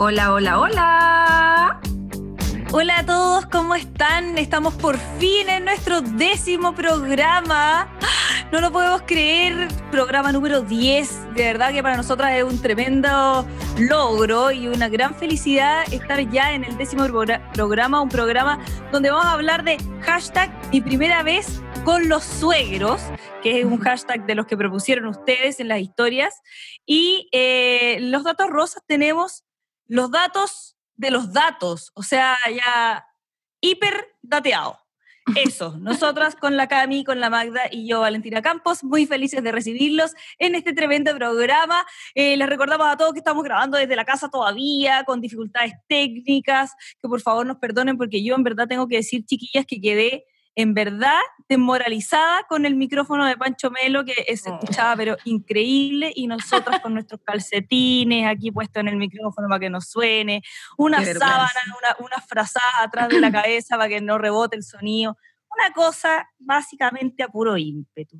Hola, hola, hola. Hola a todos, ¿cómo están? Estamos por fin en nuestro décimo programa. No lo podemos creer, programa número 10. De verdad que para nosotras es un tremendo logro y una gran felicidad estar ya en el décimo programa, un programa donde vamos a hablar de hashtag mi primera vez con los suegros, que es un hashtag de los que propusieron ustedes en las historias. Y eh, los datos rosas tenemos los datos de los datos, o sea, ya hiper dateado. Eso, nosotras con la Cami, con la Magda y yo, Valentina Campos, muy felices de recibirlos en este tremendo programa. Eh, les recordamos a todos que estamos grabando desde la casa todavía, con dificultades técnicas, que por favor nos perdonen porque yo en verdad tengo que decir, chiquillas, que quedé en verdad desmoralizada con el micrófono de Pancho Melo, que se escuchaba pero increíble, y nosotras con nuestros calcetines aquí puestos en el micrófono para que nos suene, una sábana, una, una frazada atrás de la cabeza para que no rebote el sonido, una cosa básicamente a puro ímpetu.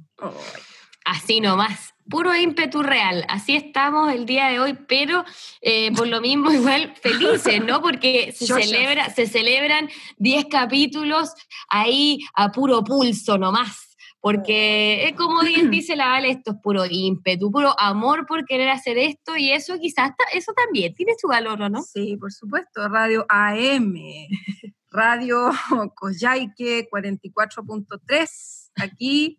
Así nomás, puro ímpetu real. Así estamos el día de hoy, pero eh, por lo mismo igual felices, ¿no? Porque se, celebra, se celebran 10 capítulos ahí a puro pulso nomás. Porque es como bien dice la Vale, esto es puro ímpetu, puro amor por querer hacer esto y eso quizás eso también tiene su valor, ¿no? Sí, por supuesto, Radio AM, Radio Coyhaique 44.3, aquí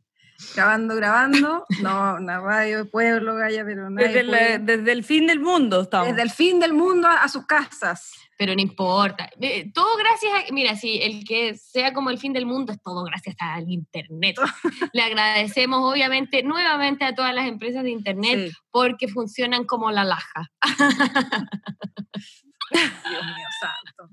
grabando, grabando. No, una radio de pueblo, Gaya, pero desde, desde, el fin del mundo estamos. Desde el fin del mundo a, sus casas. Pero no importa. Eh, todo gracias a, mira, si el que sea como el fin del mundo es todo gracias al Internet. Le agradecemos obviamente nuevamente a todas las empresas de Internet porque funcionan como la laja. Dios mío santo.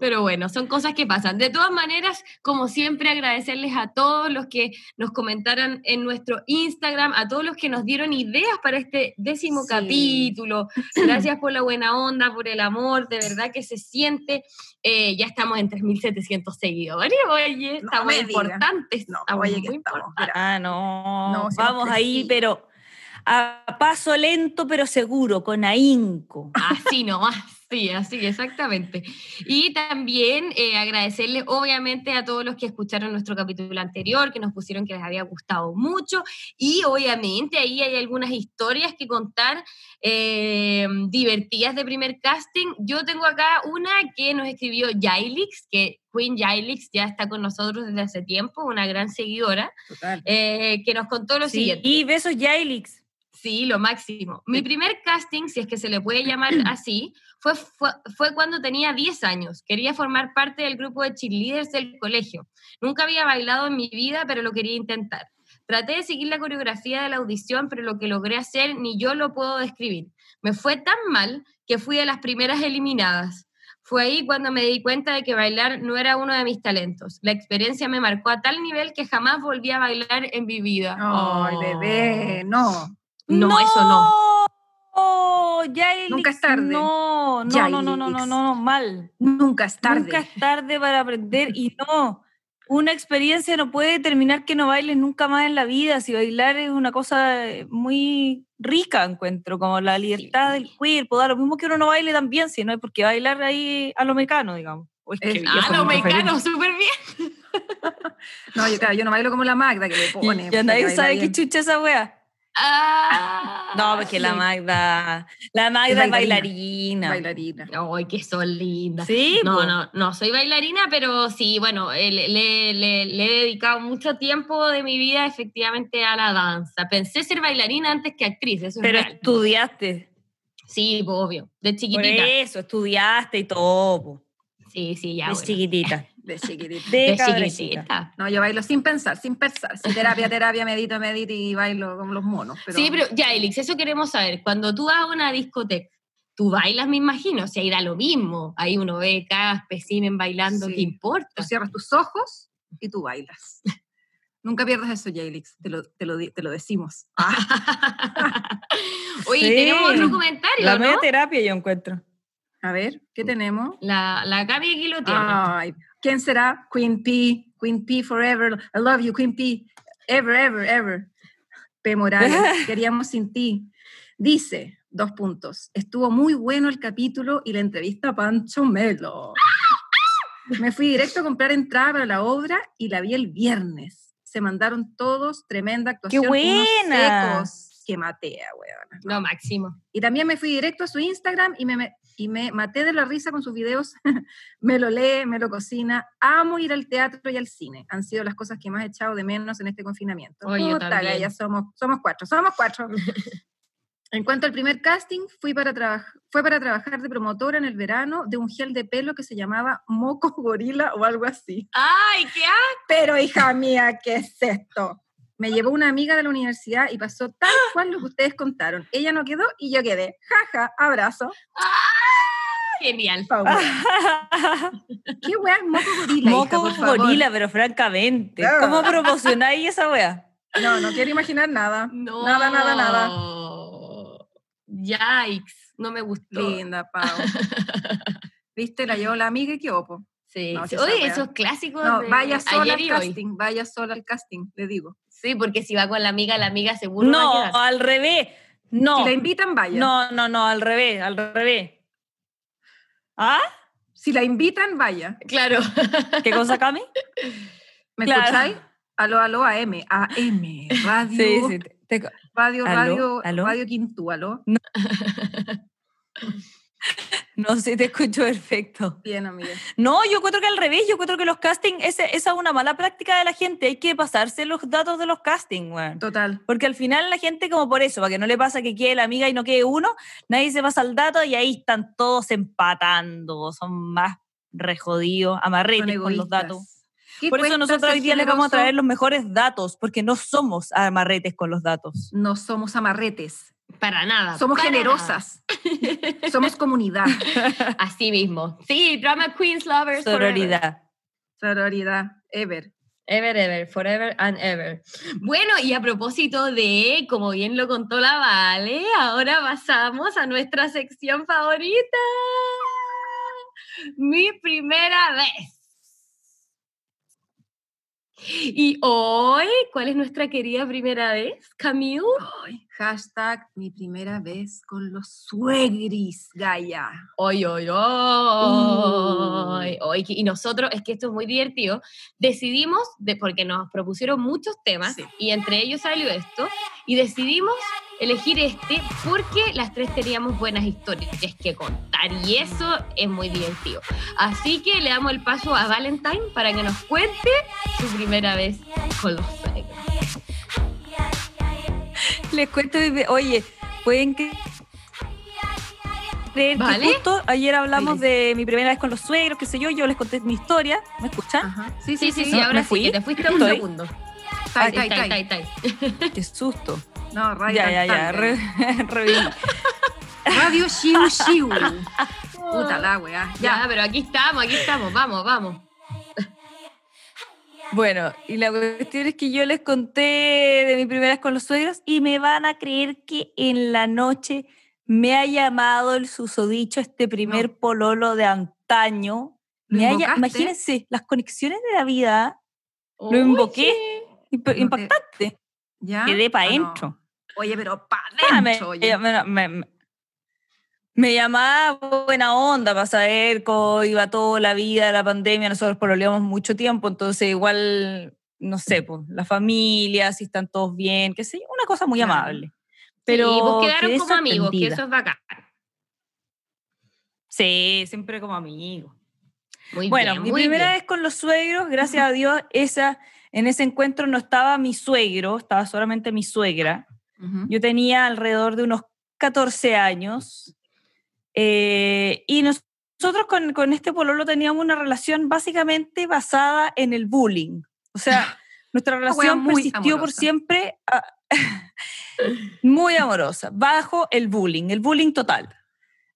Pero bueno, son cosas que pasan. De todas maneras, como siempre, agradecerles a todos los que nos comentaron en nuestro Instagram, a todos los que nos dieron ideas para este décimo capítulo. Gracias por la buena onda, por el amor, de verdad que se siente. Eh, ya estamos en 3.700 seguidores, oye, estamos importantes. No, oye, que estamos, Ah, no, no vamos ahí, pero a paso lento pero seguro, con ahínco. Así nomás. Sí, así, exactamente. Y también eh, agradecerle obviamente a todos los que escucharon nuestro capítulo anterior, que nos pusieron que les había gustado mucho. Y obviamente ahí hay algunas historias que contar eh, divertidas de primer casting. Yo tengo acá una que nos escribió Jailix, que Queen Jailix ya está con nosotros desde hace tiempo, una gran seguidora, eh, que nos contó lo siguiente. Y besos Jailix. Sí, lo máximo. Mi primer casting, si es que se le puede llamar así, fue, fue, cuando tenía 10 años. Quería formar parte del grupo de cheerleaders del colegio. Nunca había bailado en mi vida, pero lo quería intentar. Traté de seguir la coreografía de la audición, pero lo que logré hacer ni yo lo puedo describir. Me fue tan mal que fui de las primeras eliminadas. Fue ahí cuando me di cuenta de que bailar no era uno de mis talentos. La experiencia me marcó a tal nivel que jamás volví a bailar en mi vida. Ay, bebé, no. No, eso no. Nunca es tarde. No, no, no, no, no, no, no, mal. Nunca es tarde. Nunca es tarde para aprender y no. Una experiencia no puede determinar que no bailes nunca más en la vida. Si bailar es una cosa eh, muy rica, encuentro, como la libertad del cuerpo, da lo mismo que uno no baile también, si no es porque bailar ahí a lo mecano, digamos. a lo mecano, súper bien. no, yo, claro, yo no bailo como la Magda que le pone. Ya nadie sabe qué chucha esa wea. Ah, no, porque la Magda, la Magda es bailarina. Bailarina. Ay, que son lindas. Sí. No, no, no soy bailarina, pero sí, bueno, le, le, he dedicado mucho tiempo de mi vida efectivamente a la danza. Pensé ser bailarina antes que actriz, eso Pero es real. estudiaste. Sí, obvio, de chiquitita. Por eso, estudiaste y todo. Sí, sí, ya. De chiquitita. De chiquitita. De, chiquitita. No, yo bailo sin pensar, sin pensar. Sin terapia, terapia, medito, medito y bailo como los monos. Sí, pero ya, Elix, eso queremos saber. Cuando tú vas a una discoteca, tú bailas, me imagino, o sea, irá lo mismo. Ahí uno ve cada espécimen bailando, ¿qué importa? Tú cierras tus ojos y tú bailas. Nunca pierdas eso, Jailix, te lo, te lo, te lo decimos. Oye, tenemos otro comentario. La media terapia yo encuentro. A ver, ¿qué tenemos? La, la Gaby aquí lo tiene. Ay, ¿quién será? Queen P, Queen P forever. I love you, Queen P. Ever, ever, ever. P. Morales, queríamos sin ti. Dice, dos puntos, estuvo muy bueno el capítulo y la entrevista a Pancho Melo. Me fui directo a comprar entrada para la obra y la vi el viernes. Se mandaron todos, tremenda actuación. ¡Qué unos buena! secos que matea, weón. No, máximo. Y también me fui directo a su Instagram y me, y me maté de la risa con sus videos. me lo lee, me lo cocina. Amo ir al teatro y al cine. Han sido las cosas que más he echado de menos en este confinamiento. Puta, también. Gaya, somos, somos cuatro, somos cuatro. en cuanto al primer casting, fui para fue para trabajar de promotora en el verano de un gel de pelo que se llamaba Moco Gorila o algo así. ¡Ay, qué asco! Pero hija mía, ¿qué es esto? Me llevó una amiga de la universidad y pasó tal cual lo que ustedes contaron. Ella no quedó y yo quedé. Jaja, abrazo. Genial. Paula. ¿Qué wea es moco gorila? hija, Moco por favor? gorila, pero francamente. Ah. ¿Cómo promocionáis esa wea? No, no quiero imaginar nada. No. Nada, nada, nada. Yikes. No me gustó. Linda, Pau. ¿Viste? La llevó la amiga y qué opo. Sí. No, sí. Oye, esos clásicos No, de vaya sola ayer al y hoy. casting, vaya sola al casting, le digo. Sí, porque si va con la amiga, la amiga seguro No, va a al revés. No. Si la invitan, vaya. No, no, no, al revés, al revés. ¿Ah? Si la invitan, vaya. Claro. ¿Qué cosa, Cami? ¿Me Claro. escucháis? Aló, aló, AM. AM, radio. Sí, sí. te- te- Radio, Aló, radio, aló. radio Quintú, aló. no, sí, te escucho perfecto. Bien, amiga. No, yo encuentro que al revés, yo encuentro que los castings, esa es una mala práctica de la gente. Hay que pasarse los datos de los castings, weón. Total. Porque al final la gente, como por eso, para que no le pasa que quede la amiga y no quede uno, nadie se pasa el dato y ahí están todos empatando. Son más rejodidos, amarretes con los datos. ¿Qué Por eso nosotros hoy día les vamos a traer los mejores datos, porque no somos amarretes con los datos. No somos amarretes. Para nada. Somos para generosas. somos comunidad. Así mismo. Sí, Drama Queens Lovers. forever. Sororidad. Sororidad. Ever. Ever, ever, forever and ever. Bueno, y a propósito de, como bien lo contó la Vale, ahora pasamos a nuestra sección favorita. Mi primera vez. Y hoy, ¿cuál es nuestra querida primera vez, Camille? Ay, hashtag mi primera vez con los suegris, Gaia. Hoy, hoy, hoy, hoy. Y nosotros, es que esto es muy divertido, decidimos, de, porque nos propusieron muchos temas, Sí. y entre ellos salió esto, y decidimos elegir este porque las tres teníamos buenas historias que contar, y eso es muy divertido. Así que le damos el paso a Valentine para que nos cuente su primera vez con los suegros. Les cuento, desde- oye, pueden que creer que ¿Vale? justo ayer hablamos Sí. de mi primera vez con los suegros, qué sé yo, yo les conté mi historia, ¿me escuchan? Ajá. Sí, Sí, sí, sí, No, ahora sí, fui. que te fuiste un Estoy. segundo. Tai, Sí, tai, tai, tai. Qué susto. No, radio. ya, ya, ya, re- reviví. Radio Shiu Shiu. Puta la weá. Ya, Ya. pero aquí estamos, aquí estamos, vamos, vamos. Bueno, y la cuestión es que yo les conté de mi primera vez con los suegros y me van a creer que en la noche me ha llamado el susodicho, este primer pololo de antaño. ¿Lo Me ha lla- invocaste? imagínense, las conexiones de la vida, Lo invoqué. imp- te- impactante. ¿Ya? Quedé para adentro. Oye, pero para Ah, adentro. me- me- me- me llamaba buena onda para saber cómo iba toda la vida, la pandemia. Nosotros pololeamos mucho tiempo, entonces igual, no sé, pues, la familia, si están todos bien, qué sé yo, una cosa muy amable. Pero sí, vos quedaron como amigos, que eso es bacán. Sí, siempre como amigos. Muy Bueno, bien, mi muy primera bien. vez con los suegros, gracias a Dios, esa, en ese encuentro no estaba mi suegro, estaba solamente mi suegra. Ujú. Yo tenía alrededor de unos 14 años eh, y nos- nosotros con, con este pololo teníamos una relación básicamente basada en el bullying. O sea, nuestra relación persistió por amorosa. siempre ah, muy amorosa, bajo el bullying, el bullying total.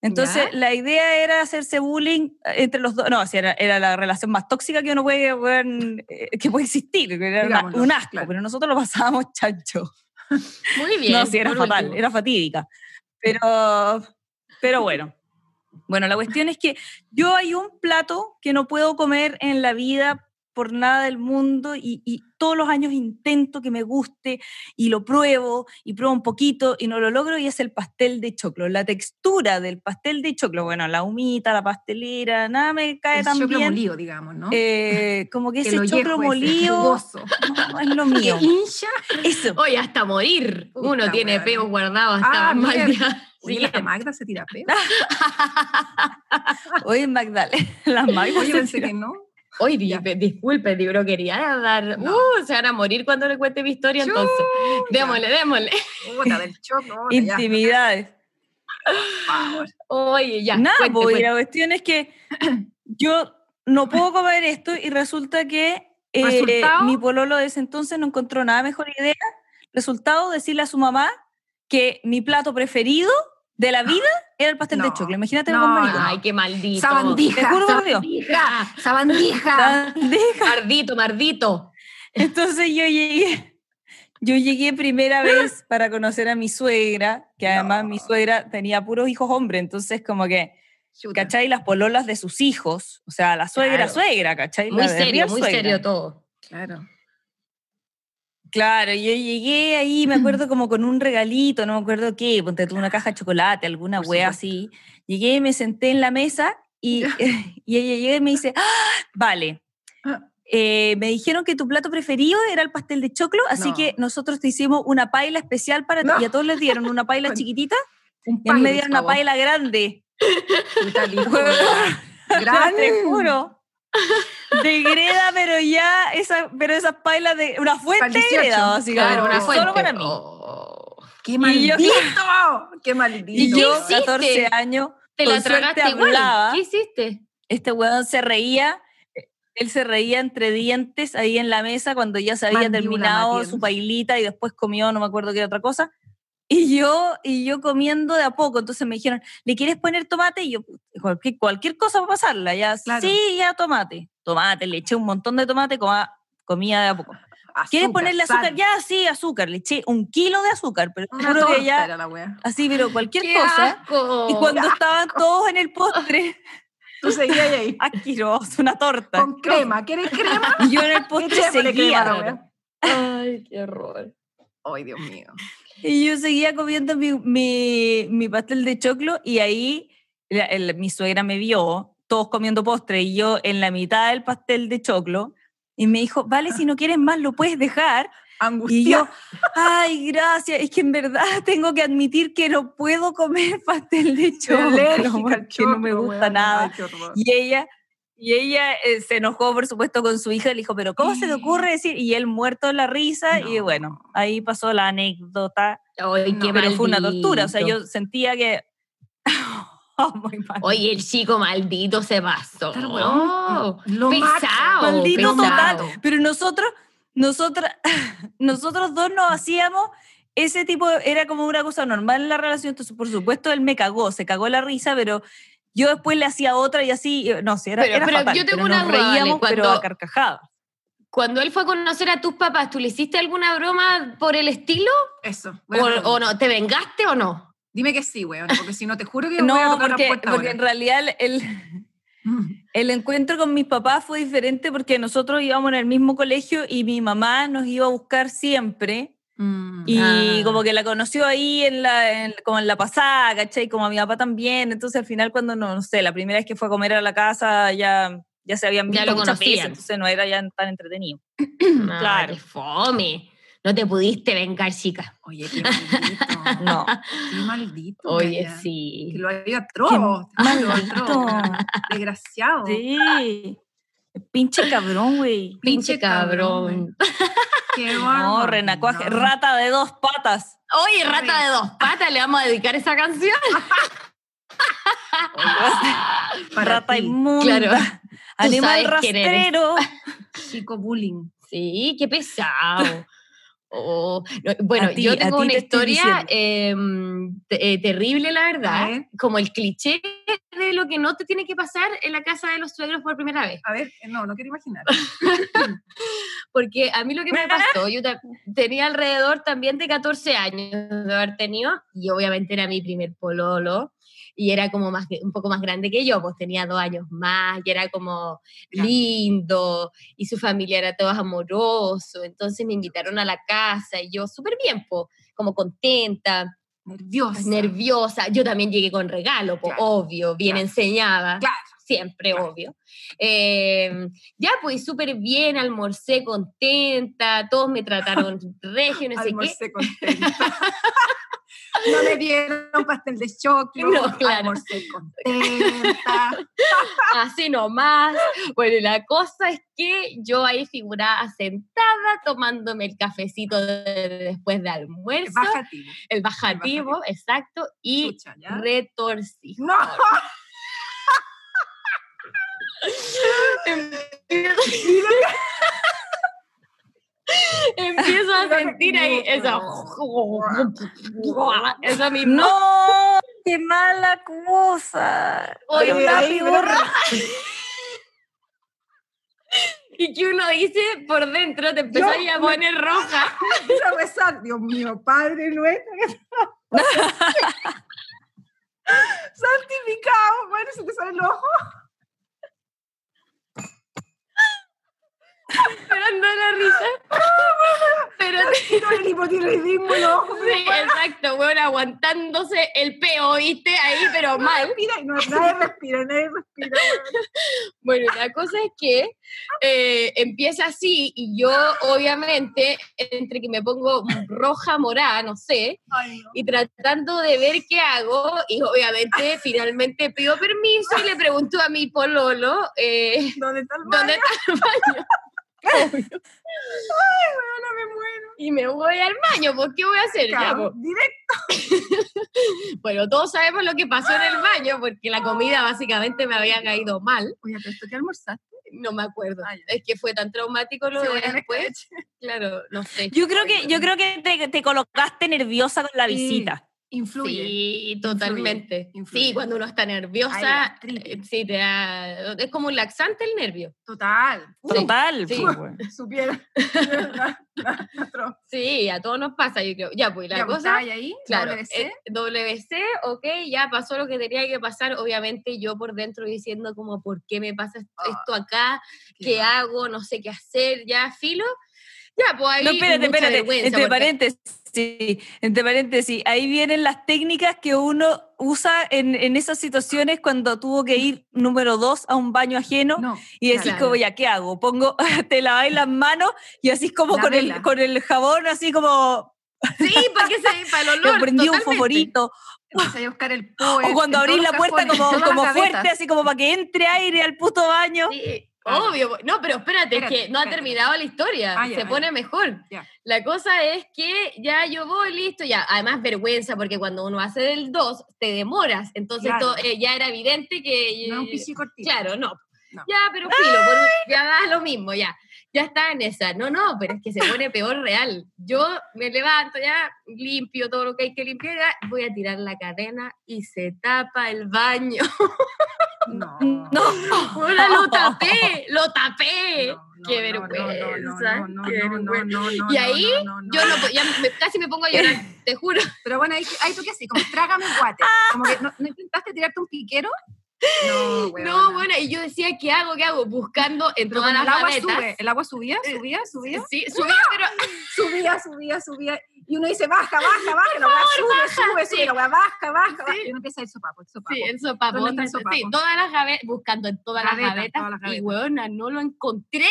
Entonces, ¿Ya? la idea era hacerse bullying entre los dos. No, o sea, era, era la relación más tóxica que uno puede, weón, eh, que puede existir. Era un asco, claro. pero nosotros lo pasábamos chancho. Muy bien. No, sí, era por fatal, último. era fatídica. Pero, pero bueno. Bueno, la cuestión es que yo hay un plato que no puedo comer en la vida por nada del mundo y, y todos los años intento que me guste y lo pruebo y pruebo un poquito y no lo logro y es el pastel de choclo. La textura del pastel de choclo, bueno, la humita, la pastelera, nada me cae El tan choclo bien. molido, digamos, ¿no? Eh, como que El ese choclo molido no, es lo mío. Que hincha. Eso. Oye, hasta morir. Uno tiene weona. peos guardados hasta Ah, día. Oye, la Magda se tira peo. Oye, Magdalena, las Magdas Oye, se pensé tiran- que no. Ya. disculpe, di- pero quería dar. No. Uh, se van a morir cuando le cuente mi historia, entonces. Démosle, démosle. Puta, del ya, Intimidades. Oye, ya. Nada, cuente, pues, cuente. la cuestión es que yo no puedo comer esto y resulta que eh, mi pololo de ese entonces no encontró nada mejor idea. Resultado, decirle a su mamá que mi plato preferido de la vida era el pastel de No, choclo. Imagínate el no, maricón. Ay, qué maldito. Sabandija. Te juro por Dios. Sabandija. Sabandija. Deja. Mardito, mardito. Entonces yo llegué, yo llegué primera vez para conocer a mi suegra, que además mi suegra tenía puros hijos hombres, entonces como que, Chuta. ¿cachai? Las pololas de sus hijos, o sea, la suegra, Claro. suegra, ¿cachai? Muy La de serio, muy suegra. serio todo. Claro. Claro, yo llegué ahí, me acuerdo como con un regalito, no me acuerdo qué, ponte tú una caja de chocolate, alguna wea así. Llegué, me senté en la mesa y, y ella llega y me dice, "Ah, vale, Ah. eh, me dijeron que tu plato preferido era el pastel de choclo, así No. que nosotros te hicimos una paila especial para ti. No. Y a todos les dieron una paila chiquitita Un y a mí me Pyrex, dieron una paila grande. Puta, el hijo Huevón. de la gran- Te juro. De greda, pero ya, esa, pero esas pailas de una fuente de 18, greda, básicamente. claro, una solo fuente. para mí. Oh. ¡Qué Y yo- maldito! ¡Qué maldito! Y yo, hiciste? 14 años, Te la tragaste igual. hablaba. ¿Qué hiciste? este weón se reía, él se reía entre dientes ahí en la mesa cuando ya se había Mandíbula terminado su pailita y después comió no me acuerdo qué otra cosa. Y yo, y yo comiendo de a poco, entonces me dijeron, ¿le quieres poner tomate? Y yo, cualquier, cualquier cosa para pasarla, ya, Claro. sí, ya tomate. Tomate, le eché un montón de tomate, coma- comía de a poco. ¿Quieres Azúcar, ponerle azúcar? sal. Ya, sí, azúcar. Le eché un kilo de azúcar, pero Una juro que ya, era la wea. así, pero cualquier ¡Qué cosa. asco! Y cuando estaban todos en el postre, Tú seguías ahí. asqueroso, una torta. Con crema. ¿Quieres crema? Y yo en el postre crema seguía. wea. Ay, qué horror. Ay, Dios mío. Y yo seguía comiendo mi, mi, mi pastel de choclo y ahí la- el- mi suegra me vio, todos comiendo postre y yo en la mitad del pastel de choclo y me dijo, vale, si no quieres más lo puedes dejar. Angustia. Y yo, ay, gracias, es que en verdad tengo que admitir que no puedo comer pastel de choclo porque no me gusta nada. Ay. Y ella, y ella eh, se enojó, por supuesto, con su hija. Le dijo, pero ¿cómo se te ocurre decir? Y él muerto de la risa. Y No. bueno, ahí pasó la anécdota. Ay, No, qué pero fue una tortura. O sea, yo sentía que... Oh, muy mal. Oye, el chico maldito se pasó. Weón. Lo pesado. Maldito pesado. total. Pero nosotros, nosotros, nosotros dos nos hacíamos ese tipo, era como una cosa normal en la relación. Entonces, por supuesto, él me cagó, se cagó la risa, pero yo después le hacía otra y así, no sé, era, Pero- era pero fatal, yo tengo pero una nos duda, Vale, reíamos, pero cuando- a carcajadas. Cuando él fue a conocer a tus papás, ¿tú le hiciste alguna broma por el estilo? Eso. ¿O, o no? ¿Te vengaste o no? Dime que sí, weón, porque si no te juro que voy a No, la porque, puerta porque ahora. en realidad el, el encuentro con mis papás fue diferente porque nosotros íbamos en el mismo colegio y mi mamá nos iba a buscar siempre. Mm. Y Ah. como que la conoció ahí en la, en- como en la pasada, ¿cachai? Como a mi papá también. Entonces al final cuando, no, no sé, la primera vez que fue a comer a la casa ya, ya se habían Ya visto lo muchas veces, entonces no era ya tan entretenido. Ah, Claro. qué fome. No te pudiste vengar, chica. Oye, qué maldito. No. Qué maldito. Oye, sí. Que lo haría atroz. Maldito. Desgraciado. Sí. Pinche cabrón, güey. Pinche cabrón. Qué No, renacuaje, No. rata de dos patas. Oye, rata de dos patas, le vamos a dedicar esa canción. Para rata inmunda. Claro. Animal rastrero. chico bullying. Sí, qué pesado. Oh, no, bueno, ti, yo tengo una te historia em, eh, terrible, la verdad. ver. Como el cliché de lo que no te tiene que pasar en la casa de los suegros por primera vez. A ver, eh, no, no quiero imaginar. Porque a mí lo que me pasó, yo tenía alrededor también de 14 años de haber tenido, y obviamente era mi primer pololo, y era como más, un poco más grande que yo, pues tenía dos años más, y era como lindo, y su familia era todo amoroso, entonces me invitaron a la casa, y yo súper bien, pues, como contenta, Nerviosa. nerviosa, yo también llegué con regalo, pues, Claro, obvio, bien claro. enseñada Claro. siempre, Claro. obvio. Eh, ya, pues súper bien, almorcé contenta, todos me trataron regio, no sé qué. Almorcé contenta. no me dieron pastel de choclo. No, claro. Almorcé contenta. Así nomás. Bueno, y la cosa es que yo ahí figuraba sentada tomándome el cafecito de- después de almuerzo, Bajativo. el bajativo, exacto, y ¿ya? retorcí. No. Empiezo a sentir ahí esa... Esa misma... No, qué mala cosa. Oye, ahí, figura. Y que uno dice por dentro, te empezó Yo a me- poner roja. Esa rezar, Dios mío, Padre nuestro. Santificado. Bueno, se te salen los ojos. Esperando la risa. Pero el hipotiroidismo en los ojos. sí, exacto, bueno, aguantándose el peo, ¿viste? Ahí, pero mal. Respira no, nadie respira, nadie respira. weón. Bueno, la cosa es que eh, empieza así y yo, obviamente, entre que me pongo roja, morada, no sé, Ay, no. y tratando de ver qué hago, y obviamente finalmente pido permiso y le pregunto a mi pololo eh, ¿Dónde está el dónde baño? está el baño. Weona, me muero. Y me voy al baño, ¿por qué voy a hacer? Ya. Directo. Bueno, todos sabemos lo que pasó en el baño, porque la comida básicamente me había caído mal. Oye, pero esto que almorzaste. No me acuerdo. Ah, es que fue tan traumático lo de en después. Claro, no sé. Yo creo que, yo creo que te, te colocaste nerviosa con la Sí. visita. Influye. Sí, totalmente. influye. Sí, cuando uno está nerviosa, eh, sí, te da, es como un laxante el nervio. Total. Total. sí. pues. Supiera. Sí, a todos nos pasa, yo creo. Ya, pues la Ya, pues, cosa. ahí Claro, WC. eh, WC, ok, ya pasó lo que tenía que pasar. Obviamente yo por dentro diciendo como, ¿por qué me pasa Ah, esto acá? qué ¿Qué mal. hago? No sé qué hacer, ya, filo. Ya, pues ahí No, espérate, espérate. Entre porque- paréntesis, entre paréntesis, ahí vienen las técnicas que uno usa en, en esas situaciones cuando tuvo que ir número dos a un baño ajeno No, y decís claro. como, ya, ¿qué hago? Pongo, te laváis las manos y así como La con el, con el jabón, así como Sí, para que se para el olor. prendí un a buscar el poet. O cuando abrís la puerta cajones, como, como fuerte, así como para que entre aire al puto baño. Sí, Claro. obvio. No, pero espérate, Espérate, es que no ha terminado la historia. Ah, se pone mejor. La cosa es que ya yo voy, listo, ya. Además, vergüenza, porque cuando uno hace del 2, te demoras. Entonces, Claro. to- eh, ya era evidente que. No un cortito. Claro, no. No. Ya, pero filo, por ya da lo mismo, ya. Ya está en esa. No, no, pero es que se pone peor real. Yo me levanto ya, limpio todo lo que hay que limpiar, voy a tirar la cadena y se tapa el baño. No. No. Hola, lo tapé, lo tapé. Qué no, no, vergüenza, Y ahí, Yo ya me- casi me pongo a llorar, te juro. Pero bueno, ahí, ahí tú qué así, como trágame guate. Como que no, ¿no intentaste tirarte un piquero. No. No, bueno, y yo decía, ¿qué hago? ¿Qué hago? Buscando en todas las el agua sube, el agua subía, subía, subía, Sí, subía, pero subía, subía, subía. Y uno dice, baja, baja, baja, la weá sube, sube, sí. sube, la weá baja, baja, baja. Sí. Y uno empieza a ir sopapo, el sopapo. sí, el sopapo. ¿Dónde está el ¿dónde- sopapo? Sí, todas las gavetas, buscando en todas las Gavetas, gavetas. todas las Y weona, no lo encontré.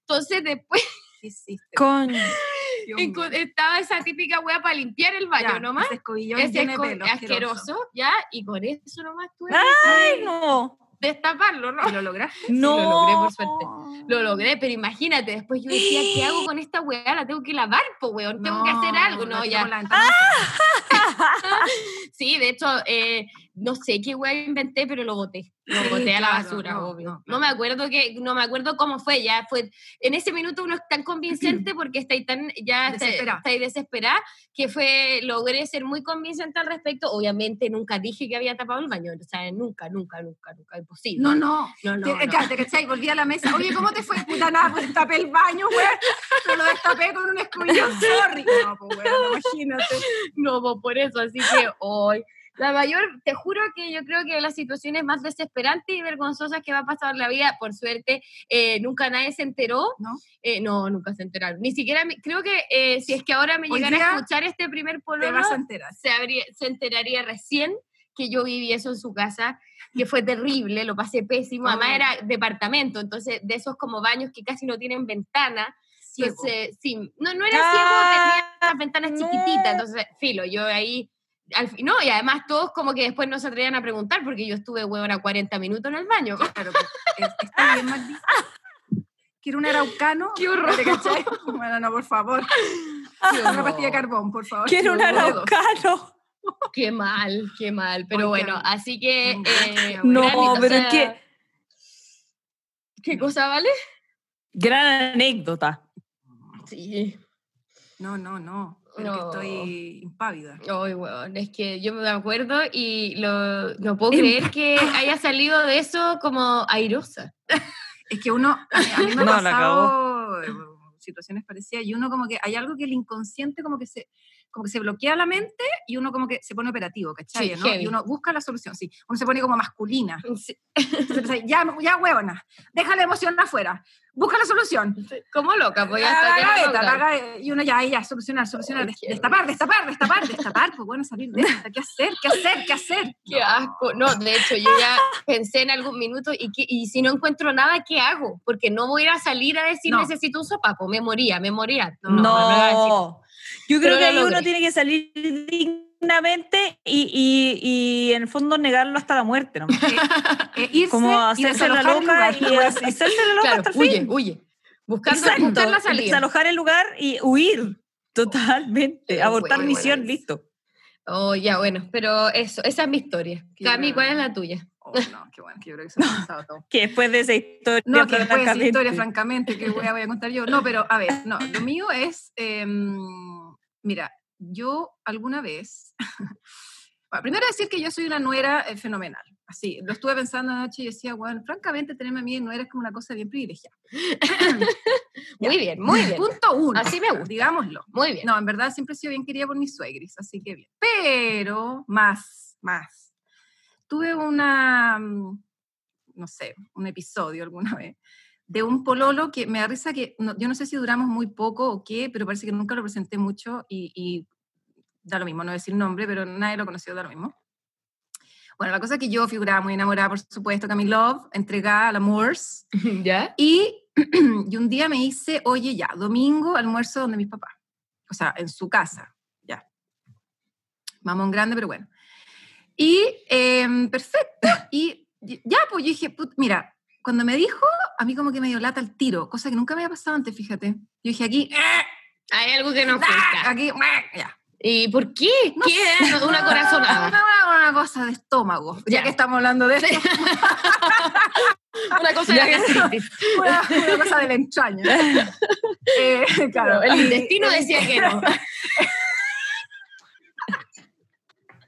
Entonces después mío. estaba esa típica wea para limpiar el baño Ya, nomás. Ese escobillón Ese lleno es de pelo, asqueroso, ya, y con eso nomás tuve que Ay, no. Destaparlo, ¿no? ¿Y lo lograste? No. lo logré, por suerte. Lo logré, pero imagínate, después yo decía, ¿qué hago con esta weá? La tengo que lavar, po, weón, tengo que hacer algo, no, ya. Sí, de hecho, eh, no sé qué weá inventé, pero lo boté. Lo Sí, boté a la claro, basura, no, obvio. no, No, me acuerdo que, no me acuerdo cómo fue, ya fue, en ese minuto uno es tan convincente porque estáis tan, ya está- Desesperada. estáis desesperada, que fue, logré ser muy convincente al respecto, obviamente nunca dije que había tapado el baño, o sea, nunca, nunca, nunca, nunca, imposible. No, no. no, no, Te, no. cachai, volví a la mesa. Oye, ¿cómo te fue? Puta nada, pues destapé el baño, güey. Me lo destapé con un escobillón, sorry. No, pues, güey, imagínate. No, pues por eso, así que hoy. La mayor, te juro que yo creo que las situaciones más desesperantes y vergonzosas que va a pasar en la vida, por suerte, eh, nunca nadie se enteró. ¿No? Eh, no, nunca se enteraron. Ni siquiera, mi- creo que eh, si es que ahora me Hoy llegara a escuchar este primer pololo, se, habría- se enteraría recién que yo viví eso en su casa, que fue terrible, lo pasé pésimo. Además Oh. era departamento, entonces de esos como baños que casi no tienen ventana. Ciego. Entonces, sí, no, no era Ah, ciego, tenía las ventanas no. chiquititas, entonces, filo, yo ahí, al no, y además todos como que después no se atrevían a preguntar porque yo estuve, huevona, 40 minutos en el baño. Claro, pues, es- está bien mal dicho. Quiero un araucano. ¡Qué horror! Bueno, no, por favor. Una pastilla de carbón, por favor. Quiero un No, no, araucano. Qué mal, qué mal, pero Oigan, bueno, así que... eh, No, gran- o pero es que- ¿Qué cosa vale? Gran anécdota. Sí. No, no, no. Pero que No. estoy impávida. Ay, weón, es que yo me acuerdo y lo, no puedo creer que haya salido de eso como airosa. Es que uno, a mí, me ha No, la pasado eh, situaciones parecidas y uno como que hay algo que el inconsciente como que se como que se bloquea la mente y uno como que se pone operativo, ¿cachai? Sí, ¿no? Y uno busca la solución, sí. Uno se pone como masculina. Sí, Entonces ya, ya huevona, deja la emoción afuera, busca la solución. Como loca, pues ya gaveta, loca. la gaveta, y uno ya, ya, solucionar, solucionar, Ay, destapar, destapar, destapar, destapar, pues bueno, salir de esta, ¿qué hacer? ¿Qué hacer? ¿Qué hacer? Qué asco. No, de hecho, yo ya pensé en algún minuto y, qué- y si no encuentro nada, ¿qué hago? Porque no voy a ir a salir a decir No. necesito un sopapo, me moría, me moría. No, No. no a. Yo creo que ahí uno tiene que salir dignamente y, y, y en el fondo negarlo hasta la muerte, ¿no? Eh, irse Como hacerse la loca y hacerse la loca Claro, hasta el huye, fin. huye. Buscando, Exacto, buscar la salida. desalojar el lugar y huir totalmente, Eh, abortar bueno, misión, bueno. listo. Oh, ya, bueno, pero eso, esa es mi historia. Qué Cami, ¿cuál es la tuya? No, qué bueno, que yo creo que se ha pasado todo. Que después de esa historia, No, que después de esa francamente, historia, francamente, que voy a, voy a contar yo. No, pero a ver, no, lo mío es, em, mira, yo alguna vez, bueno, primero decir que yo soy una nuera eh, fenomenal, así, lo estuve pensando anoche y decía, bueno, francamente tenerme a mí de nuera es como una cosa bien privilegiada. Muy bien, muy bien. Punto uno, Así me gusta. digámoslo. Muy bien. No, en verdad siempre he sido bien querida por mis suegris, así que bien. Pero, más, más. Tuve una, mm, no sé, un episodio alguna vez de un pololo que me da risa que, no- yo no sé si duramos muy poco o qué, pero parece que nunca lo presenté mucho y, y da lo mismo, no voy a decir nombre, pero nadie lo conoció, da lo mismo. Bueno, la cosa es que yo figuraba muy enamorada, por supuesto, Camille Love, entregada al Amours, ¿Ya? y, y un día me hice, oye, ya, domingo, almuerzo donde mis papás. O sea, en su casa, ya. Mamón grande, pero bueno. Y, em, perfecto. Y ya, pues yo dije, put- mira, cuando me dijo, a mí como que me dio lata el tiro, cosa que nunca me había pasado antes, fíjate. Yo dije, aquí, ¡eh! Hay algo que no ¡ah! aquí, ¡ah! ya. ¿Y por qué? No ¿Qué es? Una corazonada. Una, una cosa de estómago, ya Ya. que estamos hablando de esto. Una cosa de la una, una cosa de la entraña. Eh, claro, El intestino decía que no.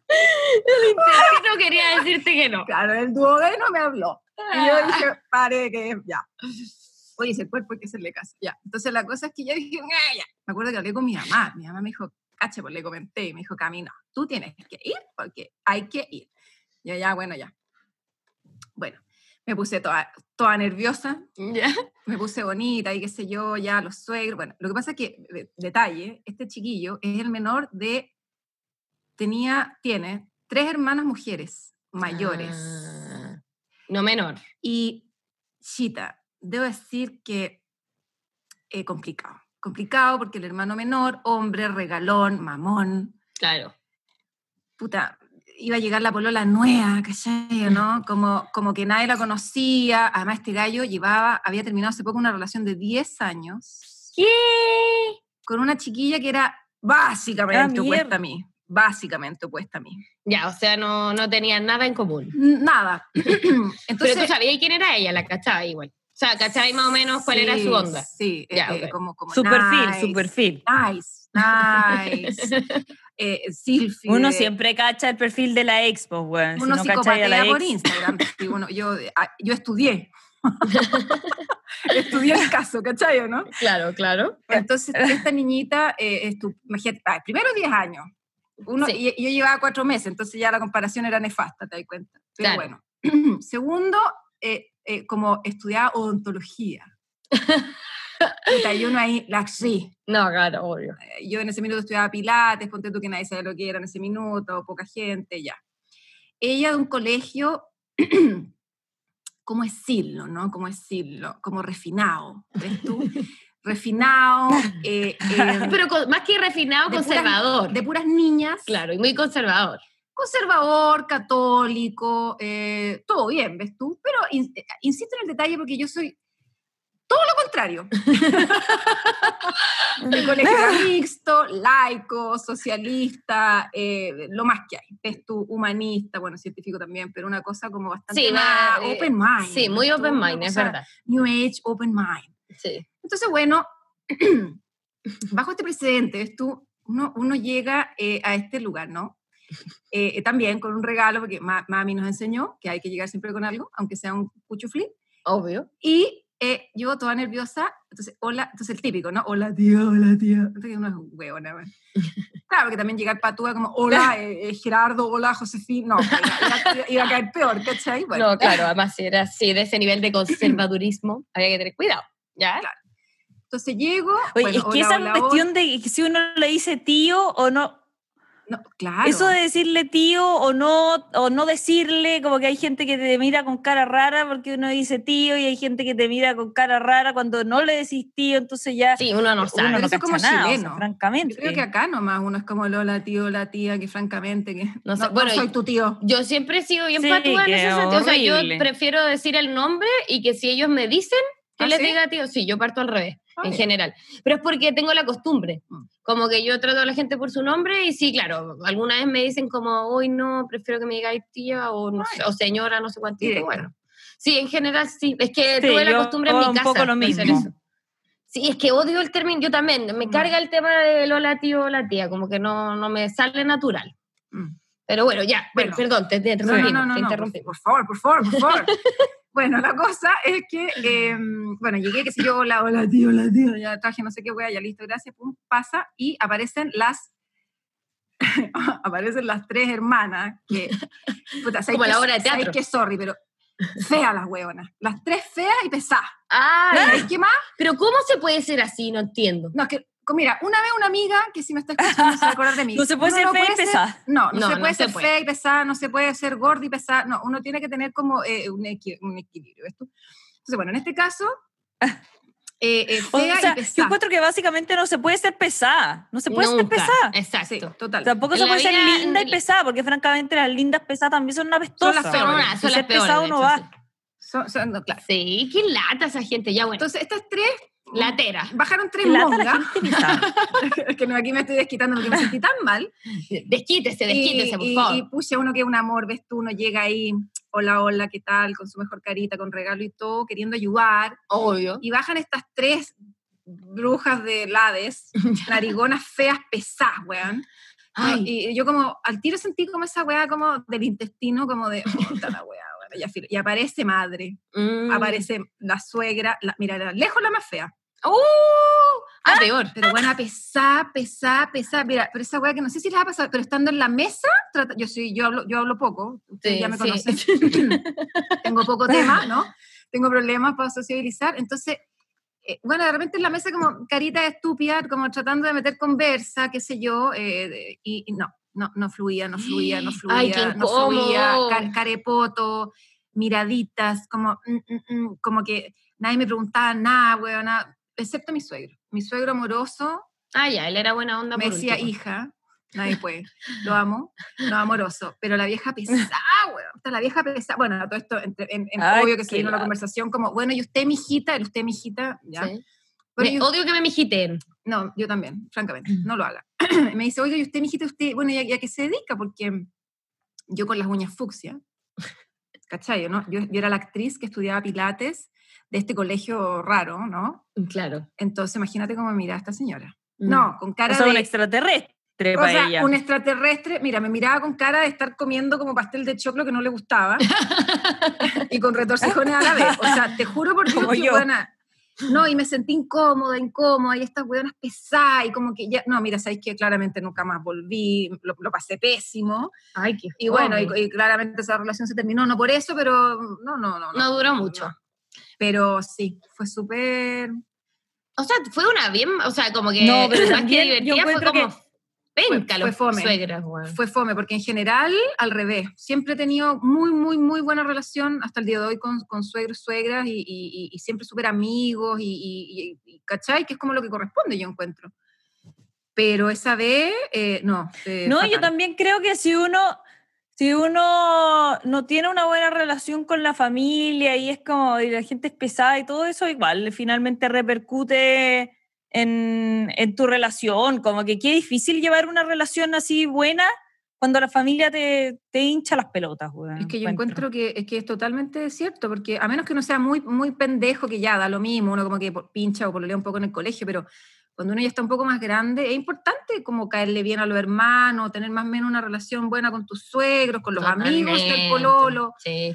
El intestino quería decirte que no. Claro, el duodeno me habló. Y yo dije, pare, que ya. Oye, ese cuerpo hay que hacerle caso. Ya. Entonces la cosa es que yo dije, "Ah, ya. Me acuerdo que hablé con mi mamá. Mi mamá me dijo, cache, pues le comenté. Y me dijo, Camino, tú tienes que ir porque hay que ir. Y yo, ya, bueno, ya. Bueno, me puse toda, toda nerviosa. ¿Ya? Me puse bonita y qué sé yo, ya los suegros. Bueno, lo que pasa es que, de- detalle, este chiquillo es el menor de, tenía, tiene tres hermanas mujeres mayores. Ah, no menor. Y, chita, debo decir que eh, complicado. Complicado porque el hermano menor, hombre, regalón, mamón, Claro. puta, iba a llegar la polola nueva, ¿cachai? ¿No? Como, como que nadie la conocía. Además, este gallo llevaba, había terminado hace poco una relación de 10 años ¿Qué? con una chiquilla que era básicamente Ah, opuesta a mí. Básicamente opuesta a mí. Ya, o sea, no, no tenían nada en común. Nada. Entonces, Pero tú sabías quién era ella, la cachaba igual. O sea, ¿cachai más o menos cuál era su onda? Sí, Ya, eh, ok. como, como Su perfil, nice, su perfil. Nice, nice. eh, Uno siempre cacha el perfil de la expo, weón. Si Uno no cachai a la psicopatea por ex, Instagram. sí, uno- yo, ah, yo estudié. estudié el caso, ¿cachai o no? Claro, claro. Entonces, esta niñita, eh, estu- imagínate, ah, primero 10 años. Uno, Sí. y, yo llevaba cuatro meses, entonces ya la comparación era nefasta, te das cuenta. Pero Claro. bueno. Segundo, eh, eh, como estudiaba odontología. Puta, y uno ahí, la sí. No, claro, obvio. Eh, Yo en ese minuto estudiaba pilates, ponte tú que nadie sabe lo que era en ese minuto, poca gente, ya. Ella de un colegio, ¿cómo decirlo, no? ¿Cómo decirlo? Como refinado, ¿ves tú? refinado, eh, eh, Pero con- más que refinado, de puras- conservador. de puras niñas, Claro, y muy conservador. conservador, católico, eh, todo bien, ¿ves tú? Pero in- insisto en el detalle porque yo soy todo lo contrario. Mi colegio era mixto, laico, socialista, eh, lo más que hay. Ves tú, humanista, bueno, científico también, pero una cosa como bastante Sí, más más, eh, open mind. Sí, muy open mind, es verdad. New Age, open mind. Sí. Entonces, bueno, bajo este precedente, ¿ves tú? Uno, uno llega eh, a este lugar, ¿no? Eh, también con un regalo, porque ma- mami nos enseñó que hay que llegar siempre con algo, aunque sea un cuchuflí. Obvio. Y eh, yo toda nerviosa, entonces, hola, entonces el típico, ¿no? Hola tía, hola tía. Entonces uno es un huevo, ¿no? Claro, porque también llegar patúa como, hola eh, eh, Gerardo, hola Josefina, no, iba, iba- iba a caer peor, ¿cachai? Bueno, No, claro, además si era así, de ese nivel de conservadurismo, había que tener cuidado. ¿Ya? Claro. Entonces llego, Oye, bueno, es que hola, esa hola, cuestión de que si uno le dice tío o no, hola. No, claro. eso de decirle tío o no, o no decirle, como que hay gente que te mira con cara rara porque uno dice tío y hay gente que te mira con cara rara cuando no le decís tío, entonces ya Sí, uno no sabe. uno no eso es como nada, o sea, chileno. francamente. Yo creo que acá nomás uno es como el hola tío, hola tía, que francamente que No no, sé, no bueno, soy tu tío. Yo siempre he sido bien Sí, patúa en ese sentido. O sea, yo prefiero decir el nombre y que si ellos me dicen, que ¿Ah, les sí? diga tío. Sí, yo parto al revés, Ah, en general. Pero es porque tengo la costumbre. Mm. Como que yo trato a la gente por su nombre y sí, claro, alguna vez me dicen como, hoy no, prefiero que me digáis tía o, no sé, o señora, no sé cuánto. Directo. Bueno, sí, en general sí. Es que Sí, tuve la yo costumbre en mi un casa. poco lo mismo. eso. Sí, es que odio el término, yo también, me Mm. carga el tema del hola tío, hola tía, como que no, no me sale natural. Mm. Pero bueno, ya, Bueno. perdón, te, te No, no, no, no, te no, por, favor, por favor, por favor. bueno, la cosa es que, eh, bueno, llegué, qué sé yo, hola, hola tío, hola tío, ya traje no sé qué wea, ya listo, gracias, pum, pasa, y aparecen las, aparecen las tres hermanas, que, puta, ¿sabes Como a la obra de teatro. qué? sorry, pero feas las hueonas, las tres feas y pesadas. ¿Sabes qué más? pero ¿cómo se puede ser así? No entiendo. No, es que, mira, una vez una amiga que si me está escuchando se va a acordar de mí. No se puede Uno ser fea y ser- pesada. No, no, No, se no puede se ser puede. fea y pesada, no se puede ser gorda y pesada, no, uno tiene que tener como eh, un, equi- un equilibrio, ¿ves tú? Entonces, bueno, en este caso, eh, eh, O sea, y yo encuentro que básicamente no se puede ser pesada, no se puede ser Nunca. pesada. Exacto. Sí, total. Tampoco En se puede ser linda y pesada, porque francamente las lindas pesadas también son una apestosas. las Son, peores. una, Y son las ser peores. pesado hecho, va. sí. Son- son- no, claro. Sí, qué lata esa gente, ya bueno. Entonces, estas tres Latera. bajaron tres lata mongas. Es que no, aquí me estoy desquitando porque me sentí tan mal. Desquítese, desquítese, por y, favor. y puse a uno que es un amor, ves tú, uno llega ahí, hola, hola, ¿qué tal? Con su mejor carita, con regalo y todo, queriendo ayudar. Obvio. y bajan estas tres brujas de Hades, narigonas feas, pesadas, weón. Ay, Y yo como, al tiro sentí como esa weá como del intestino, como de, oh, la weá, ya. Y aparece madre, mm. aparece la suegra, la, mira, la- lejos la más fea. ¡Uh! Ah, peor. Pero buena, pesada, pesada, pesada. Mira, pero esa weá que no sé si les ha pasado, pero estando en la mesa, trata- yo soy, yo hablo, yo hablo poco, ustedes Sí, ya me sí. conocen. Tengo poco tema, ¿no? Tengo problemas para sociabilizar. Entonces, eh, bueno, de repente en la mesa como carita estúpida, como tratando de meter conversa, qué sé yo, eh, y, y no, no, no fluía, no fluía, no fluía, Ay, qué no fluía, car- carepoto, miraditas, como, mm, mm, mm, como que nadie me preguntaba nada, weona, excepto mi suegro. Mi suegro amoroso Ah, ya, él era buena onda me por decía, último. hija, nadie puede, lo amo, no amoroso, pero la vieja pesada, weón, la vieja pesada, bueno, todo esto, en, en Ay, obvio que se vino la conversación como, bueno, y usted, mi hijita, usted, mi hijita, ya, Sí. Bueno, Me- yo- odio que me mijiten. no, yo también, francamente, no lo haga. me dice, oiga, ¿y usted, mijita, usted, bueno, ¿y a, y a qué se dedica? Porque yo con las uñas fucsia, ¿cachai? ¿no? Yo, yo era la actriz que estudiaba pilates de este colegio raro, ¿no? Claro. Entonces, imagínate cómo me miraba esta señora. Mm. No, con O cara sea, de... un extraterrestre o para sea, ella. un extraterrestre, mira, me miraba con cara de estar comiendo como pastel de choclo que no le gustaba y con retorcijones a la vez. O sea, te juro por Dios Como que yo. buena. No, y me sentí incómoda, incómoda, y estas hueonas pesadas, y como que ya, no, mira, sabéis que claramente nunca más volví, lo, lo pasé pésimo, Ay, qué y bueno, y, claramente esa relación se terminó, no por eso, pero no, no, no. No duró mucho. Pero sí, fue súper... O sea, fue una bien, o sea, como que No, pero más también que divertida fue que como penca fue los fome. suegras, fue fome, porque en general, al revés, siempre he tenido muy, muy, muy buena relación hasta el día de hoy con, con suegros, suegras, y, y- y- siempre súper amigos, y, y- ¿cachai? Que es como lo que corresponde, yo encuentro. Pero esa vez, eh, no. eh, No, yo fatal. también creo que si uno, si uno no tiene una buena relación con la familia y es como, y la gente es pesada y todo eso, igual finalmente repercute en, en tu relación, como que qué difícil llevar una relación así buena cuando la familia te, te hincha las pelotas, weón, Es que yo encuentro que es, que es totalmente cierto, porque a menos que uno sea muy, muy pendejo, que ya da lo mismo, uno como que pincha o pololea un poco en el colegio, pero cuando uno ya está un poco más grande, es importante como caerle bien a los hermanos, tener más o menos una relación buena con tus suegros, con los amigos del Totalmente. pololo. Sí.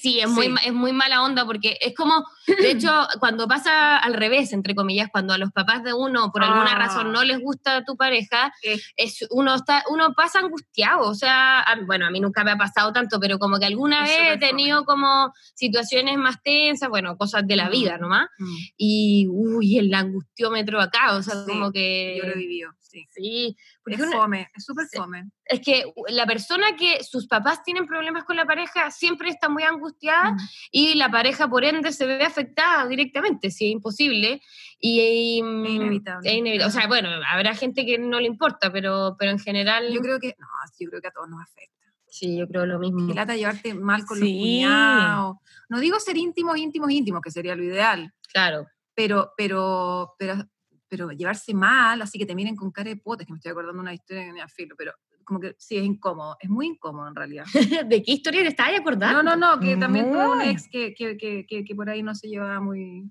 Sí, es, Muy, Sí. es muy mala onda porque es como, de hecho, cuando pasa al revés, entre comillas, cuando a los papás de uno por alguna Ah. razón no les gusta tu pareja, es, uno, está, uno pasa angustiado. O sea, a- bueno, a mí nunca me ha pasado tanto, pero como que alguna Es vez he tenido como situaciones más tensas, bueno, cosas de la Mm. vida nomás. Mm, Y, uy, el angustiómetro acá, o sea, Sí, como que... Yo lo he vivido, sí. Sí, Es uno- fome, es súper fome. es que la persona que sus papás tienen problemas con la pareja siempre está muy angustiada Mm. y la pareja por ende se ve afectada directamente, si es imposible. Y, mm, Es inevitable. es inevita- O sea, bueno, habrá gente que no le importa, pero, pero en general Yo creo que, no, yo creo que a todos nos afecta. sí, yo creo lo mismo. Que lata llevarte mal con Sí. los cuñados. No digo ser íntimos, íntimos, íntimos, que sería lo ideal, Claro. pero, pero, pero, pero llevarse mal, así que te miren con cara de potes, que me estoy acordando una historia que me afilo, pero como que sí, es incómodo, es muy incómodo en realidad. ¿De qué historia te estabas acordando? No, no, no, que también tuve un Muy. ex que, que, que, que, por ahí no se llevaba muy...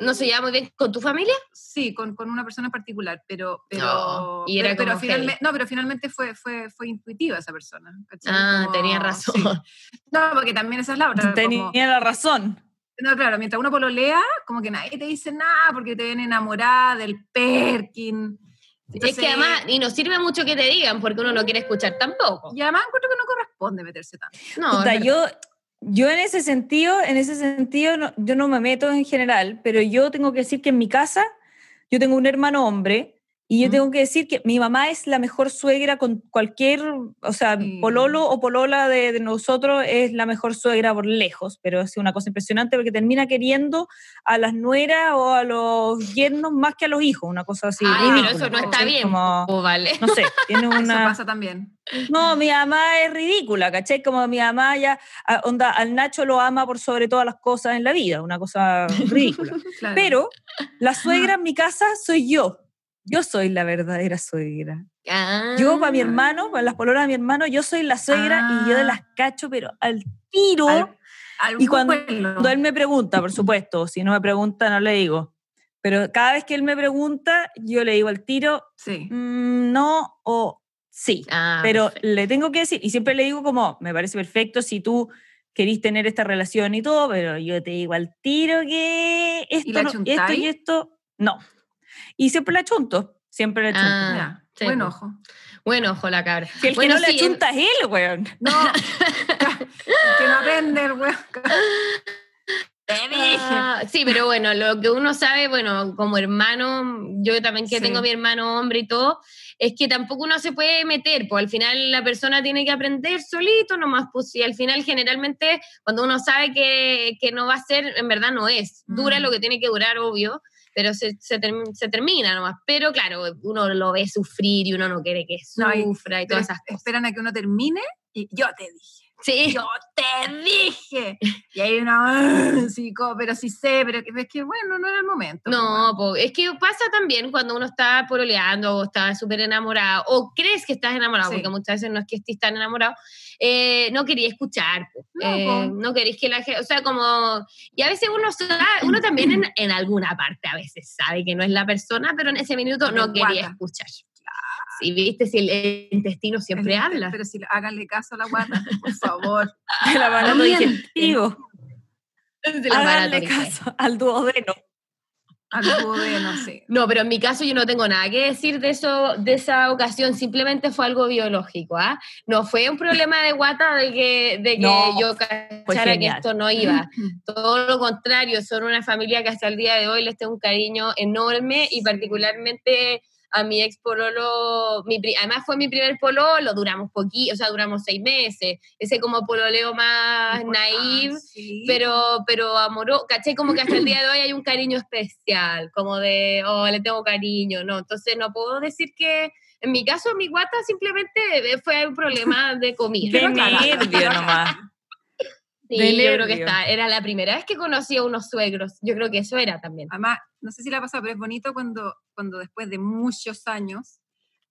¿No se lleva muy bien con tu familia? Sí, con, con una persona en particular, pero... pero No, y era pero, pero como finalme- heavy. no, pero finalmente fue, fue, fue intuitiva esa persona. ¿cachai? Ah, Como- tenía razón. sí. No, porque también esa es la otra. Tenía como- la razón. No, claro, mientras uno pololea, como que nadie te dice nada porque te ven enamorada del Perkin. es que Entonces, además, y nos sirve mucho que te digan, porque uno no quiere escuchar tampoco. Y además encuentro que no corresponde meterse tanto. No, es verdad. yo, yo en ese sentido, en ese sentido, no- yo no me meto en general, pero yo tengo que decir que en mi casa yo tengo un hermano hombre y yo tengo que decir que mi mamá es la mejor suegra con cualquier, o sea, pololo o polola de, de nosotros es la mejor suegra por lejos, pero es una cosa impresionante porque termina queriendo a las nueras o a los yernos más que a los hijos, una cosa así. Ay, pero eso no está ¿cachai? bien, Como, vale. no sé, tiene Eso una... pasa también. No, mi mamá es ridícula, ¿cachai? Como mi mamá ya, ah, onda, al Nacho lo ama por sobre todas las cosas en la vida, una cosa ridícula. Claro. Pero la suegra en mi casa soy yo. Yo soy la verdadera suegra. Yo para mi Ah. hermano, para las pololas de mi hermano, yo soy la suegra y yo Ah. las cacho, pero al tiro. Al- al y cuando, él me pregunta, por supuesto, si no me pregunta no le digo. Pero cada vez que él me pregunta, yo le digo al tiro, Sí. mm, no o sí. Ah, Pero perfecto. le tengo que decir, y siempre le digo como, me parece perfecto si tú querís tener esta relación y todo, pero yo te digo al tiro que esto, la no- esto y esto, no. Y siempre la chunto, siempre la chunto. Ah, sí, buen ojo. Buen ojo la cabra. Si el Bueno, que no sí, la chunta es él, weón. No, que no aprende el weón. Ah, sí, pero bueno, lo que uno sabe, bueno, como hermano, yo también que Sí. tengo a mi hermano hombre y todo, es que tampoco uno se puede meter, pues al final la persona tiene que aprender solito nomás, pues y al final generalmente cuando uno sabe que, que no va a ser, en verdad no es, dura Mm. lo que tiene que durar, obvio, pero se, se, term- se termina nomás, pero claro, uno lo ve sufrir y uno no quiere que No, y- sufra y Pero todas esas cosas. esperan a que uno termine y yo te dije. Sí. Yo te dije. Y ahí una, sí, co- pero sí sé, pero es que bueno, no era el momento. No, po, es que pasa también cuando uno está pololeando o está súper enamorado o crees que estás enamorado, Sí. porque muchas veces no es que estés tan enamorado, eh, no quería escuchar. No, Eh, no queréis que la gente, o sea, como, y a veces uno, sabe- uno también en, en alguna parte a veces sabe que no es la persona, pero en ese minuto no quería guata. escuchar. Si viste, si el intestino siempre habla. Pero si háganle caso a la guata, por favor. El aparato digestivo. Háganle caso al duodeno. De no sé. No, pero en mi caso yo no tengo nada que decir de eso, de esa ocasión, simplemente fue algo biológico, ¿ah? No fue un problema de guata de que, de que No, yo cachara que esto no iba. Todo lo contrario, son una familia que hasta el día de hoy les tengo un cariño enorme y particularmente a mi ex pololo, mi además fue mi primer pololo, duramos poquito, o sea, duramos seis meses, ese como pololeo más naive, Sí. pero, pero amoró, caché como que hasta el día de hoy hay un cariño especial, como de, oh, le tengo cariño, ¿no? Entonces no puedo decir que, en mi caso, mi guata simplemente fue un problema de comida. De nervio nomás. Sí, de yo creo que está, era la primera vez que conocí a unos suegros, yo creo que eso era también. Además, no sé si le ha pasado, pero es bonito cuando, cuando después de muchos años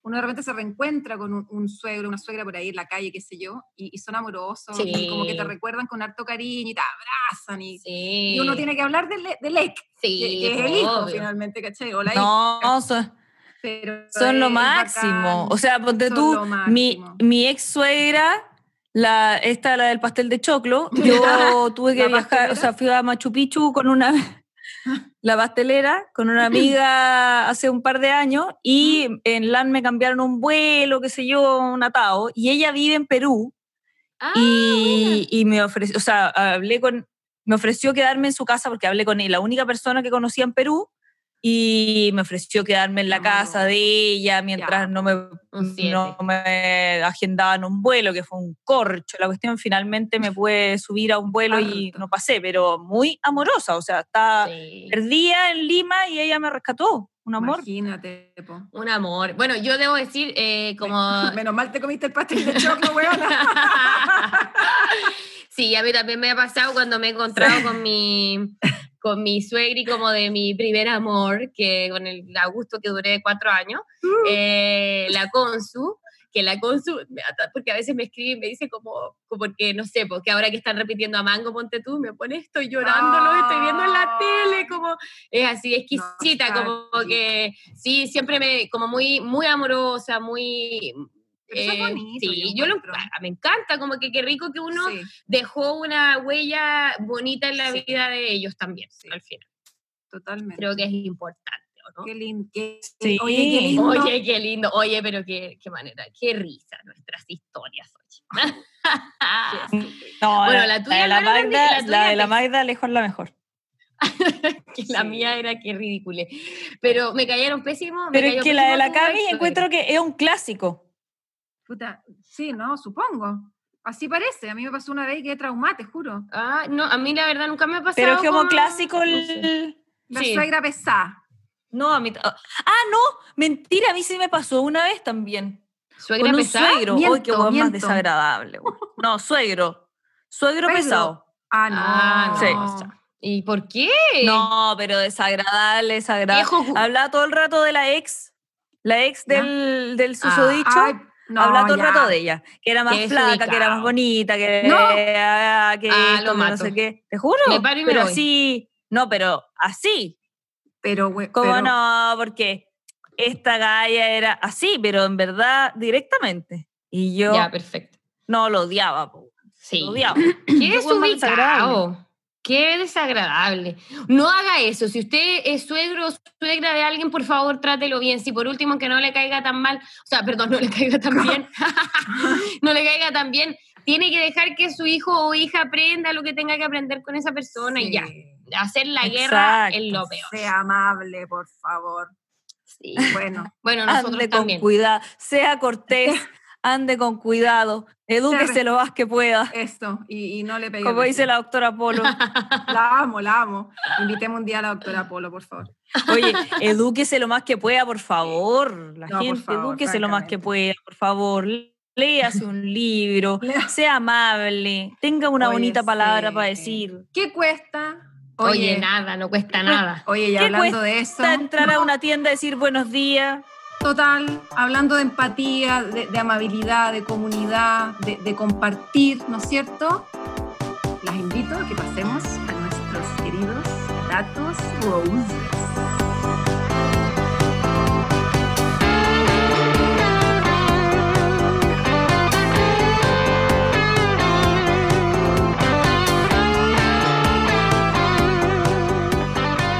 uno de repente se reencuentra con un, un suegro, una suegra por ahí en la calle, qué sé yo, y, y son amorosos, y como que te Sí. recuerdan con harto cariño y te abrazan, y, Sí. y uno tiene que hablar del del ex, que, sí, que es el hijo obvio. finalmente, ¿cachai? O la hija, No, son, pero son lo máximo. bacán, O sea, ponte son tú, mi, mi ex suegra, la, esta, la del pastel de choclo, yo tuve que ¿La viajar, pastelera? o sea, fui a Machu Picchu con una, la pastelera, con una amiga hace un par de años y en LAN me cambiaron un vuelo, qué sé yo, un atado, y ella vive en Perú Ah, y, y me ofreció, o sea, hablé con, me ofreció quedarme en su casa porque hablé con él, la única persona que conocía en Perú, y me ofreció quedarme en la casa de ella mientras Ya. no me, no me agendaban un vuelo, que fue un corcho. La cuestión, finalmente me pude subir a un vuelo y no pasé, pero muy amorosa, o sea, estaba sí. perdida en Lima y ella me rescató, un amor. Imagínate, po. Un amor. Bueno, yo debo decir, eh, como Menos mal te comiste el pastel de choclo, weona. sí, a mí también me ha pasado cuando me he encontrado con mi con mi suegri como de mi primer amor, que con el Augusto que duré cuatro años, eh, la Consu, que la Consu, porque a veces me escribe y me dice como, como porque no sé, porque ahora que están repitiendo a Mango, ponte tú, me pone estoy llorando, lo estoy viendo en la tele, como es así, exquisita, como que sí, siempre me, como muy, muy amorosa, muy... Pero eso es eh, bonito, sí, yo yo lo, me encanta, como que qué rico que uno Sí, dejó una huella bonita en la Sí. vida de ellos también, Sí. al final. totalmente. Creo que es importante, ¿o no? Qué lindo. Sí. Oye, qué lindo. Oye, qué lindo. Oye, pero qué, qué manera, qué risa nuestras historias, oye. No, Bueno, la, la tuya de la Magda, tuya de la Magda lejos la mejor. que la Sí. mía era que ridícula. Pero me cayeron pésimos. me Pero es que la de pésimo la Cami encuentro que es un clásico. Puta, sí, no, supongo. Así parece. A mí me pasó una vez y quedé traumada, te juro. Ah, no, a mí la verdad nunca me ha pasado. Pero es como con- clásico el... La Sí. suegra pesada. No, a mí... Ah, no, mentira, a mí sí me pasó una vez también. Suegra Con un pesada. suegro. Miento, Uy, qué hueón más miento. desagradable. güey. No, suegro. Suegro Suegro. pesado. Ah, no. Ah, no. Sí. ¿Y por qué? No, pero desagradable, desagradable. Hablaba todo el rato de la ex, la ex Ya. del, del Ah, susodicho. Ay, no, Hablaba todo el rato de ella, que era más flaca, que era más bonita, que, No. ah, que, Ah, esto, lo no sé qué. Te juro. Me paro y me pero voy. así, no, pero así. Pero, güey, ¿Cómo pero- no? Porque esta galla era así, pero en verdad directamente. Y yo Ya, perfecto. no lo odiaba, po, Sí. lo odiaba. Qué más desubicado. Qué desagradable. No haga eso. Si usted es suegro o suegra de alguien, por favor, trátelo bien. Si por último que no le caiga tan mal, o sea, perdón, no le caiga tan bien, no le caiga tan bien, tiene que dejar que su hijo o hija aprenda lo que tenga que aprender con esa persona y ya. Hacer la guerra es lo peor. Sea amable, por favor. Sí. Bueno, Bueno, nosotros Ande con también. cuidado, sea cortés, ande con cuidado, edúquese lo más que pueda. esto. Y, y no le pegué. Como dice la doctora Polo. La amo, la amo. Invitemos un día a la doctora Polo, por favor. Oye, edúquese lo más que pueda, por favor. La No, gente, favor, edúquese lo más que pueda, por favor. léase un libro, sea amable, tenga una Oye, bonita palabra para decir. ¿Qué cuesta? Oye, nada, no cuesta nada. Oye, y ¿Qué hablando de eso, entrar a una tienda y decir buenos días. Total, hablando de empatía, de, amabilidad, de comunidad, de, compartir, ¿no es cierto? Las invito a que pasemos a nuestros queridos datos roses.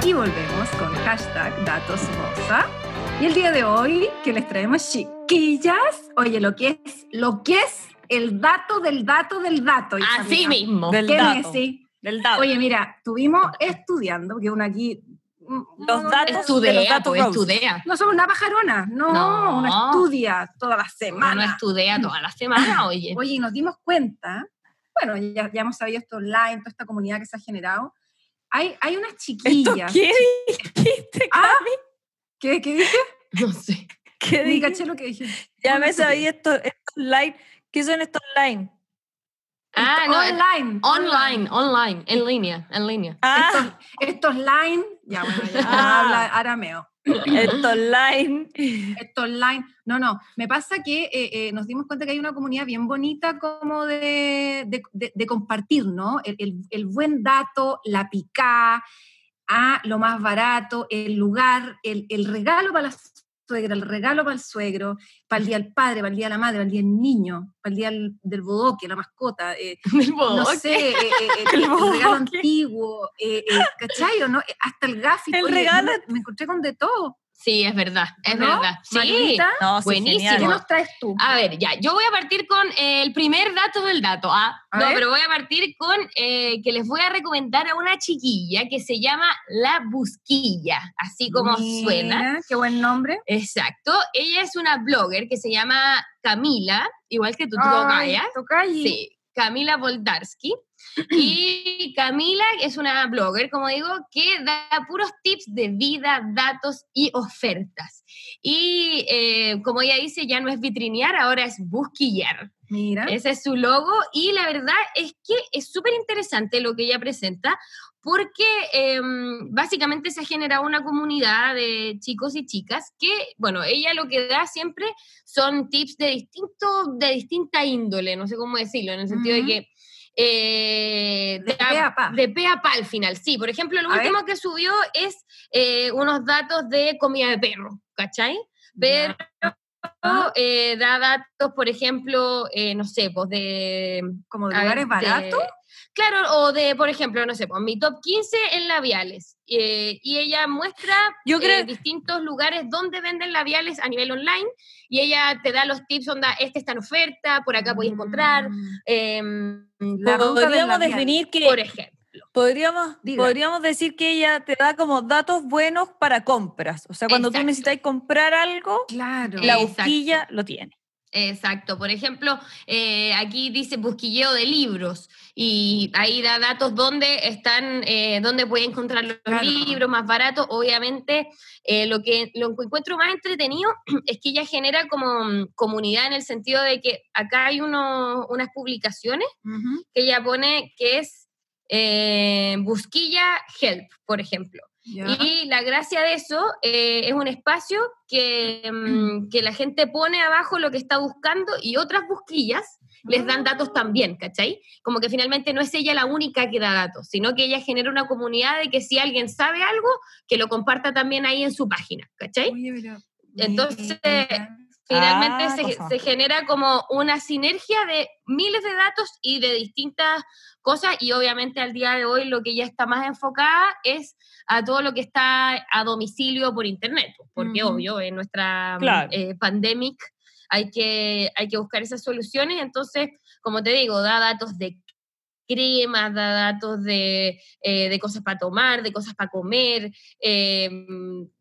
Y volvemos con hashtag datos rosa. Y el día de hoy que les traemos chiquillas, oye, lo que es, lo que es el dato del dato del dato. Así mismo. Del ¿Qué me dato. decís? Del dato. Oye, mira, estuvimos estudiando, porque una aquí... mm, Los no- datos de los Estudia, datos pues, estudia. No somos una pajarona, no, No. una estudia toda la Uno no semana. estudia toda la semana, oye. Oye, y nos dimos cuenta, bueno, ya, ya hemos sabido esto online, toda esta comunidad que se ha generado. Hay, hay unas ¿Esto chiquillas. qué dijiste, Ah, Cami? ¿Qué, qué dije? No sé. ¿Qué Ni caché lo que dije. Ya me sabía estos, estos online. ¿Qué son estos online? Ah, no, online. Online, online, en línea, en línea. Ah, Estos, estos line, ya bueno, ya Ah. habla arameo. estos online. Esto online. No, no. Me pasa que eh, eh, nos dimos cuenta que hay una comunidad bien bonita como de, de- de- de compartir, ¿no? El, el- el buen dato, la picá, a lo más barato, el lugar, el, el regalo para la suegra, el regalo para el suegro, para el día del padre, para el día de la madre, para el día del niño, para el día del, del bodoque, la mascota. eh, no sé, eh, eh, El el, regalo antiguo, eh, eh, ¿cachai no? Hasta el gafito. El oye, regalo- Me, me encontré con de todo. Sí, es verdad, es ¿no? verdad. Sí. No, sí, Buenísimo. ¿Qué nos traes tú? A ver, ya, yo voy a partir con eh, el primer dato del dato. Ah, A no, ver. pero voy a partir con eh, que les voy a recomendar a una chiquilla que se llama La Busquilla, así como suena. Mira, Qué buen nombre. Exacto. Ella es una blogger que se llama Camila, igual que tú, tú Ay, Tocaya. Sí, Camila Voldarsky. Y Camila es una blogger, como digo, que da puros tips de vida, datos y ofertas. Y eh, como ella dice, ya no es vitrinear, ahora es busquillar. Mira. Ese es su logo y la verdad es que es súper interesante lo que ella presenta porque em, básicamente se ha generado una comunidad de chicos y chicas que, bueno, ella lo que da siempre son tips de, distinto, de distinta índole, no sé cómo decirlo, en el sentido de que... eh, De da- pe a pa. de pe a pa al final, sí. Por ejemplo, lo A último que subió es eh, unos datos de comida de perro, ¿cachai? Pero eh, da datos, por ejemplo, no sé, pues de... Como de lugares baratos. Claro, o de, por ejemplo, no sé, pues mi top 15 en labiales. eh, y ella muestra Yo creo- eh, distintos lugares donde venden labiales a nivel online. Y ella te da los tips, onda, este está en oferta, por acá podéis encontrar. Mm, em, La Podríamos definir que por ejemplo. podríamos, Diga. podríamos decir que ella te da como datos buenos para compras. O sea, cuando tú necesitas comprar algo, Claro. la Exacto. busquilla lo tiene. Exacto. Por ejemplo, eh, aquí dice busquilleo de libros y ahí da datos donde están, eh, donde puede encontrar los Claro. libros más baratos. Obviamente, eh, lo que lo que encuentro más entretenido es que ella genera como mm, comunidad en el sentido de que acá hay uno- unas publicaciones que ella pone que es eh, busquilla help, por ejemplo. Y la gracia de eso eh, es un espacio que, mm, que la gente pone abajo lo que está buscando y otras busquillas les dan datos también, ¿cachai? Como que finalmente no es ella la única que da datos, sino que ella genera una comunidad de que si alguien sabe algo, que lo comparta también ahí en su página, ¿cachai? Entonces. Finalmente Ah, se, se genera como una sinergia de miles de datos y de distintas cosas y obviamente al día de hoy lo que ya está más enfocada es a todo lo que está a domicilio por internet, porque Ujú. obvio en nuestra Claro. eh, pandemic hay que, hay que buscar esas soluciones, entonces, como te digo, da datos de cremas, da datos de, eh, de cosas para tomar, de cosas para comer, eh,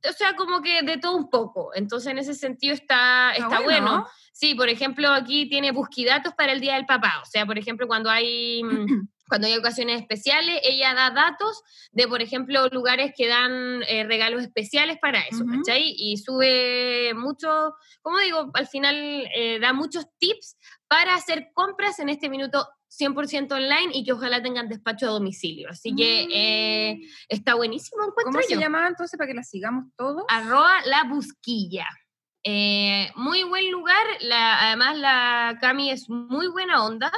o sea, como que de todo un poco. Entonces, en ese sentido está, está, bueno. ¿no? Sí, por ejemplo, aquí tiene busquidatos para el Día del Papá. O sea, por ejemplo, cuando hay, mm, cuando hay ocasiones especiales, ella da datos de, por ejemplo, lugares que dan eh, regalos especiales para eso, Ujú. ¿cachai? Y sube mucho, como digo, al final eh, da muchos tips para hacer compras en este minuto 100% online y que ojalá tengan despacho a domicilio. Así que eh, Mm. está buenísimo, encuentro ¿Cómo se yo. llamaba entonces para que la sigamos todos? arroba la busquilla. Eh, muy buen lugar, la, además la Cami es muy buena onda,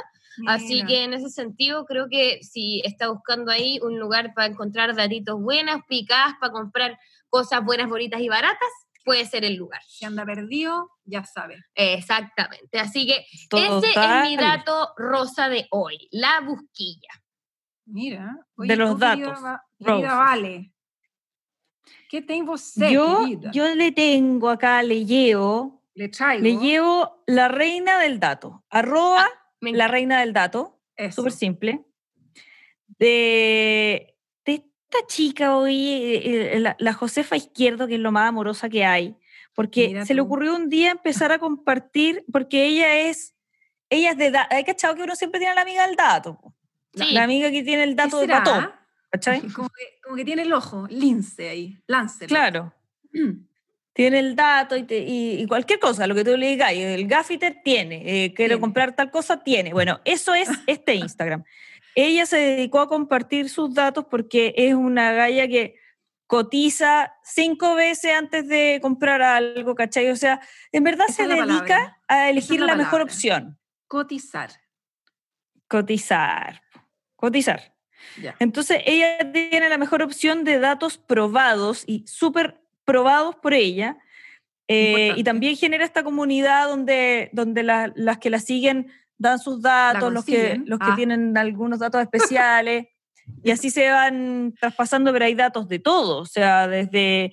así que en ese sentido creo que si está buscando ahí un lugar para encontrar datitos buenas, picadas, para comprar cosas buenas, bonitas y baratas, puede ser el lugar. Si anda perdido, ya sabe. Exactamente, así que ese es mi dato rosa de hoy, la busquilla. Mira. De los querida datos, Querida. Vale. ¿Qué tem você, Yo, querida? yo le tengo acá, le llevo, Le traigo. le llevo la reina del dato. Arroba Me la reina del dato. Súper simple, de esta chica hoy, eh, eh, la, la Josefa Izquierdo, que es lo más amorosa que hay, porque Mira se le ocurrió un día empezar a compartir, porque ella es, ella es de, da- hay cachado que uno siempre tiene la amiga del dato, la, Sí. la amiga que tiene el ¿Qué dato de patón, ¿cachai? Como que, como que tiene el ojo, lince ahí, lance. Claro. Tiene el dato y, te- y- y cualquier cosa, lo que tú le digas, el gaffiter tiene, eh, quiero Tiene. comprar tal cosa, tiene. Bueno, eso es este Instagram. Ella se dedicó a compartir sus datos porque es una galla que cotiza cinco veces antes de comprar algo, ¿cachai? O sea, en verdad Esa se dedica a elegir la la, mejor opción. Cotizar. Cotizar. Cotizar. Ya. Entonces, ella tiene la mejor opción de datos probados y súper probados por ella. eh, y también genera esta comunidad donde, donde la- las que la siguen dan sus datos, los que, los que Ah. tienen algunos datos especiales. y así se van traspasando, pero hay datos de todo. O sea, desde,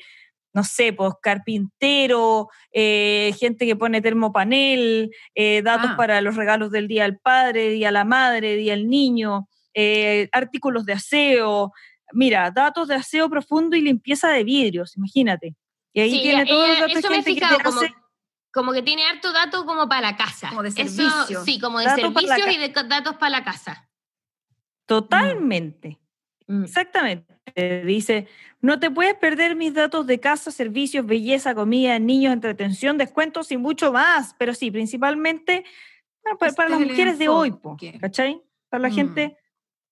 no sé, pues carpintero, eh, gente que pone termopanel, eh, datos Ah. para los regalos del Día del Padre, Día de la Madre, Día del Niño, eh, artículos de aseo, mira, datos de aseo profundo y limpieza de vidrios, imagínate. Y ahí Sí, tiene ella- todos los datos de gente que te hace- como que tiene harto dato como para la casa. Como de Eso, servicios. sí, como de servicios y de datos para la casa. Totalmente, Mm. exactamente. Dice, no te puedes perder mis datos de casa, servicios, belleza, comida, niños, entretención, descuentos y mucho más. Pero sí, principalmente bueno, para, Este para las mujeres de hoy, po. ¿cachai? Para la Mm. gente,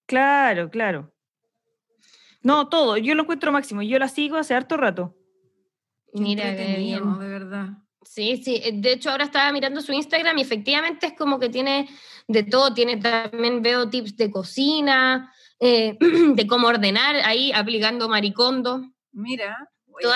claro, claro. No, todo, yo lo encuentro máximo, yo la sigo hace harto rato. Mira, qué bien. de verdad. Sí, sí. eh, De hecho, ahora estaba mirando su Instagram y efectivamente es como que tiene de todo. Tiene también veo tips de cocina, eh, de cómo ordenar ahí aplicando maricondo. Mira.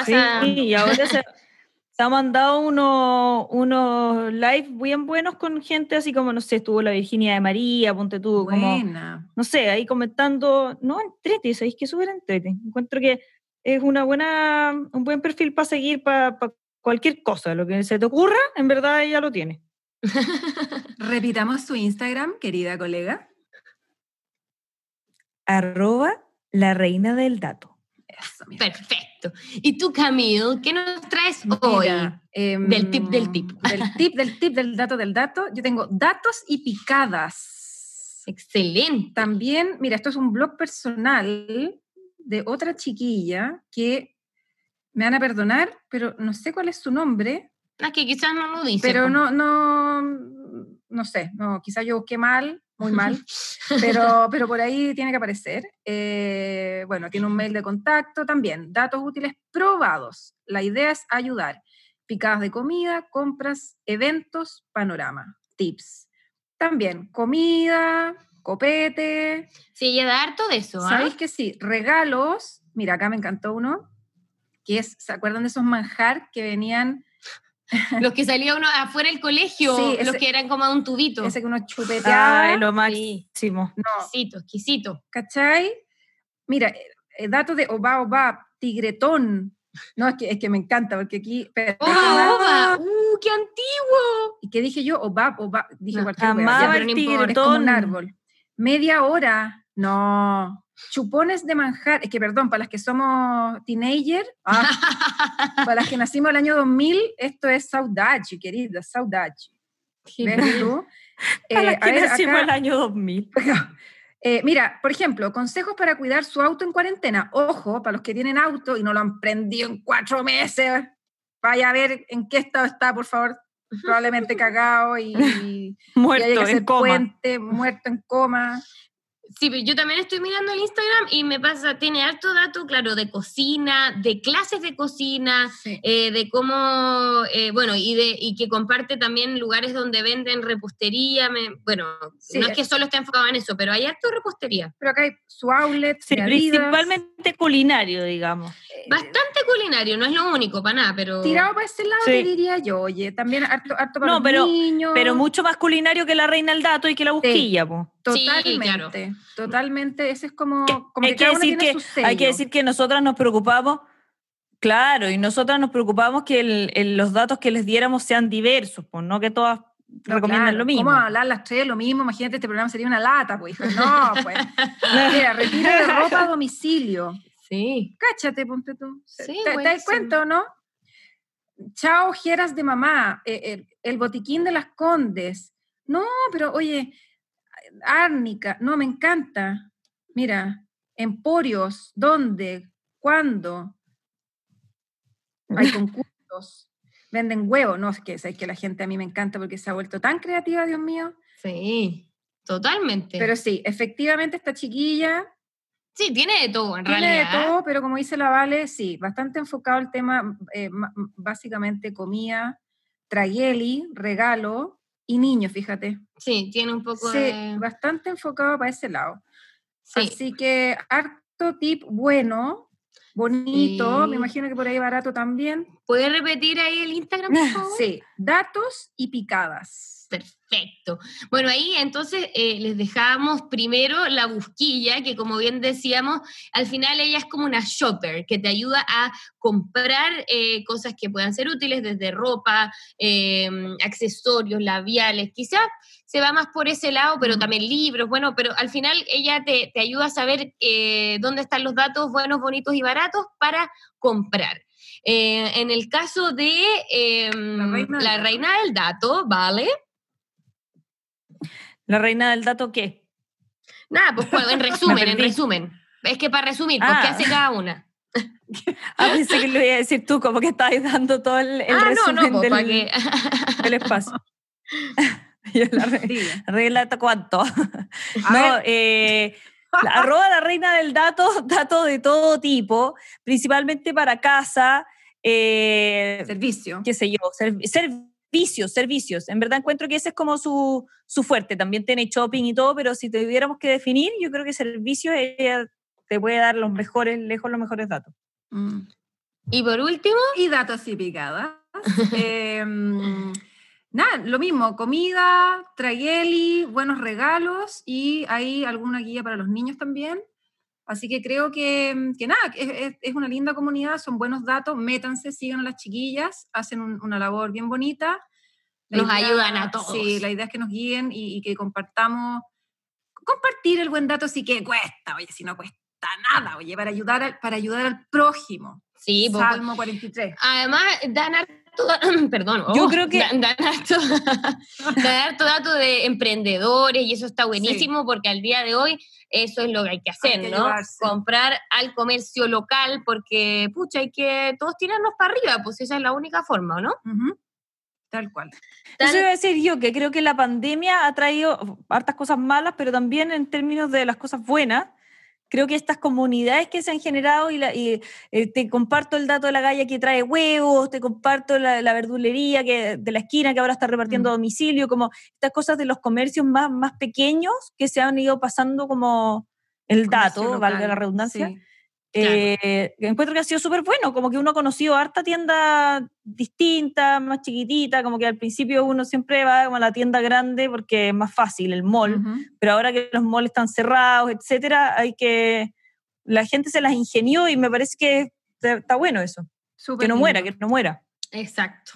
Sí, esa- y ahora se, se ha mandado unos, unos live bien buenos con gente así como, no sé, estuvo la Virginia de María, ponte tú, como, Buena. no sé, ahí comentando, no, entrete, ¿sabéis que súper entrete? Encuentro que es una buena, un buen perfil para seguir para cualquier cosa, lo que se te ocurra, en verdad ella lo tiene. Repitamos su Instagram, querida colega. Arroba la reina del dato. Eso, mira. Perfecto. ¿Y tú, Camille, qué nos traes hoy? Mira, em, Del tip, del tip. Del tip, del tip, del dato, del dato. Yo tengo datos y picadas. Excelente. También, mira, esto es un blog personal de otra chiquilla que me van a perdonar, pero no sé cuál es su nombre, Ah, que quizás no lo dice. pero no, no, no sé, no, quizás yo busqué mal, muy mal, pero, pero por ahí tiene que aparecer. Eh, bueno, tiene un mail de contacto también, datos útiles probados. La idea es ayudar. Picadas de comida, compras, eventos, panorama, tips. También comida, copete. Sí, ella da harto de eso. ¿ah? ¿Sabéis que sí? Regalos. Mira, acá me encantó uno, que es, ¿se acuerdan de esos manjar que venían? Los que salía uno afuera del colegio, Sí, los ese- que eran como un tubito. Ese que uno chupeteaba. Ay, lo Sí. máximo. No, Exquisito, exquisito. ¿cachai? Mira, eh, eh, datos de Oba Oba, Tigretón. No, es que, es que me encanta, porque aquí. ¡Oh, déjame- oba! ¡Uh, qué antiguo! ¿Y qué dije yo? Oba, Oba. Dije No, cualquier wea, amaba ya, pero pero no el importa. es como un tigretón. árbol. Media hora. No. Chupones de manjar. Es que, perdón, para las que somos teenager, ah, para las que nacimos el año 2000, esto es saudade, querida, saudade. ¿Ves tú? a las Eh, que ver, nacimos acá- el año 2000. Eh, mira, por ejemplo, consejos para cuidar su auto en cuarentena. Ojo, para los que tienen auto y no lo han prendido en cuatro meses, vaya a ver en qué estado está, por favor. Probablemente cagado y, y haya que Muerto, hacer en coma. puente, muerto en coma. Sí, pero yo también estoy mirando el Instagram y me pasa, tiene harto dato, claro, de cocina, de clases de cocina, Sí. eh, de cómo, eh, bueno, y, de, y que comparte también lugares donde venden repostería. me- bueno, Sí, no es que solo esté enfocado en eso, pero hay harto repostería. Pero acá hay su outlet, Sí, principalmente culinario, digamos. eh, Bastante culinario, no es lo único, para nada, pero... Tirado para ese lado, Sí. te diría yo, oye, también harto, harto para No, los pero- niños. Pero mucho más culinario que la reina del dato y que la busquilla, Sí, Totalmente, claro. totalmente. Ese es como, como hay que que cada uno decir tiene que su sello. hay que decir que nosotras nos preocupamos claro y nosotras nos preocupamos que el- el- los datos que les diéramos sean diversos pues no que todas No, recomiendan claro, lo mismo ¿Cómo hablar las tres lo mismo? Imagínate, este programa sería una lata, pues. No, pues. Mira, retiro de ropa a domicilio. Sí. Cáchate, ponte tú. Sí, ¿Te, te das cuenta o no? Chao, ojeras de mamá. eh, el, el botiquín de las condes. No, pero oye, árnica. No, me encanta. Mira, emporios. ¿Dónde? ¿Cuándo? Hay concursos. Venden huevos. No, es que, es que la gente a mí me encanta porque se ha vuelto tan creativa, Dios mío. Sí, totalmente. Pero sí, efectivamente esta chiquilla sí, tiene de todo, en tiene de realidad. todo, pero como dice la Vale, sí, bastante enfocado el tema, eh, básicamente comida, tragueli, regalo y niños, fíjate. Sí, tiene un poco Sí, de... bastante enfocado para ese lado. Sí. Así que harto tip bueno, bonito, me imagino que por ahí barato también. ¿Puedes repetir ahí el Instagram, por favor? Sí, datos y picadas. Perfecto. Bueno, ahí entonces eh, les dejamos primero la busquilla, que como bien decíamos, al final ella es como una shopper que te ayuda a comprar eh, cosas que puedan ser útiles, desde ropa, eh, accesorios, labiales, quizás se va más por ese lado, pero también libros, bueno, pero al final ella te, te ayuda a saber eh, dónde están los datos buenos, bonitos y baratos para comprar. En el caso de reina del la reina del dato, ¿vale? La reina del dato qué Nada, pues bueno, en resumen, en resumen. Es que para resumir, pues, ¿qué Ah. hace cada una? ah pensé que lo iba a decir tú como que estabas dando todo el, el ah, no, resumen no, pues, del, para que... del espacio Yo la re- Diga. reina del dato cuánto A no, ver, eh, la- arroba la reina del dato, datos de todo tipo, principalmente para casa, eh, servicio. qué sé yo, serv- servicios, servicios. En verdad encuentro que ese es como su, su fuerte. También tiene shopping y todo, pero si tuviéramos que definir, yo creo que servicios ella te puede dar los mejores, lejos los mejores datos. Mm. y por último, Y datos y picadas. Em, nada, lo mismo, comida, tragueli, buenos regalos y hay alguna guía para los niños también. Así que creo que, que nada, es, es- una linda comunidad, son buenos datos, métanse, sigan a las chiquillas, hacen un- una labor bien bonita. La Nos ayudan a todos. Sí, la idea es que nos guíen y, y que compartamos, compartir el buen dato sí que cuesta, oye, si no cuesta nada, oye, para ayudar al, para ayudar al prójimo. Sí, pues, Salmo 43. además dan harto, perdón, Yo oh, creo que- dan, dan harto, dan harto dato de emprendedores y eso está buenísimo porque al día de hoy eso es lo que hay que hacer, que ¿no? ayudarse. Comprar al comercio local porque, pucha, hay que todos tirarnos para arriba, pues esa es la única forma, ¿o ¿no? Ujú. Tal cual. Eso iba a decir yo, que creo que la pandemia ha traído hartas cosas malas, pero también en términos de las cosas buenas, creo que estas comunidades que se han generado, y, la- y, eh, te comparto el dato de la galla que trae huevos, te comparto la, la verdulería que, de la esquina que ahora está repartiendo a Mm. domicilio, como estas cosas de los comercios más, más pequeños que se han ido pasando como el Comercio dato, valga la redundancia. sí. Claro. Eh, encuentro que ha sido súper bueno, como que uno ha conocido harta tienda distinta, más chiquitita, como que al principio uno siempre va como a la tienda grande porque es más fácil, el mall, pero ahora que los malls están cerrados, etcétera, hay que, la gente se las ingenió y me parece que está, está bueno eso, Súper que no muera, que no muera. Exacto.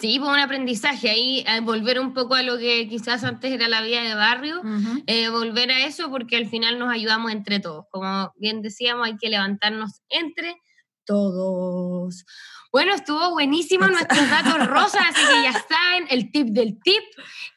Sí, pues un aprendizaje ahí, volver un poco a lo que quizás antes era la vida de barrio, eh, volver a eso porque al final nos ayudamos entre todos. Como bien decíamos, hay que levantarnos entre todos. Bueno, estuvo buenísimo nuestros datos rosas, así que ya saben, el tip del tip.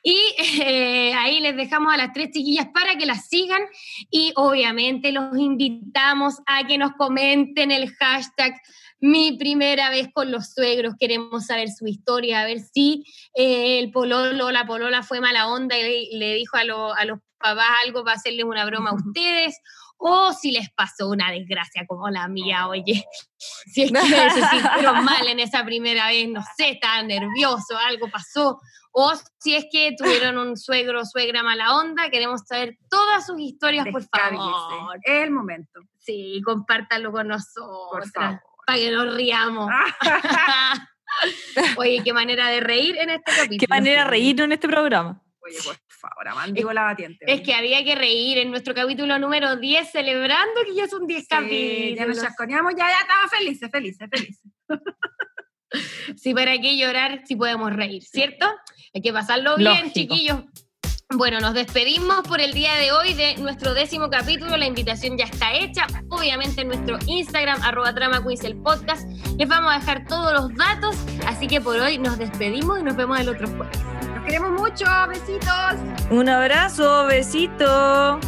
Y eh, ahí les dejamos a las tres chiquillas para que las sigan. Y obviamente los invitamos a que nos comenten el hashtag mi primera vez con los suegros, queremos saber su historia, a ver si eh, el pololo, la polola fue mala onda y le dijo a, a los papás algo para hacerles una broma a ustedes, o si les pasó una desgracia como la mía, oye, si es que se sintieron mal en esa primera vez, no sé, estaban nerviosos, algo pasó, o si es que tuvieron un suegro o suegra mala onda, queremos saber todas sus historias, por favor. Es el momento. Sí, compártanlo con nosotros. Para que nos riamos. Oye, qué manera de reír en este capítulo. Qué manera de reír en este programa. Oye, por favor, amandigo la batiente. Es que había que reír en nuestro capítulo número 10, celebrando que ya son 10 capítulos. Ya nos chasconeamos, ya, ya estamos felices, felices, felices. sí, para qué llorar si podemos reír, ¿cierto? Hay que pasarlo bien, chiquillos. Bueno, nos despedimos por el día de hoy de nuestro décimo capítulo. La invitación ya está hecha. Obviamente en nuestro Instagram, arroba trama el podcast. Les vamos a dejar todos los datos. Así que por hoy nos despedimos y nos vemos el otro jueves queremos mucho. Besitos. Un abrazo, besito.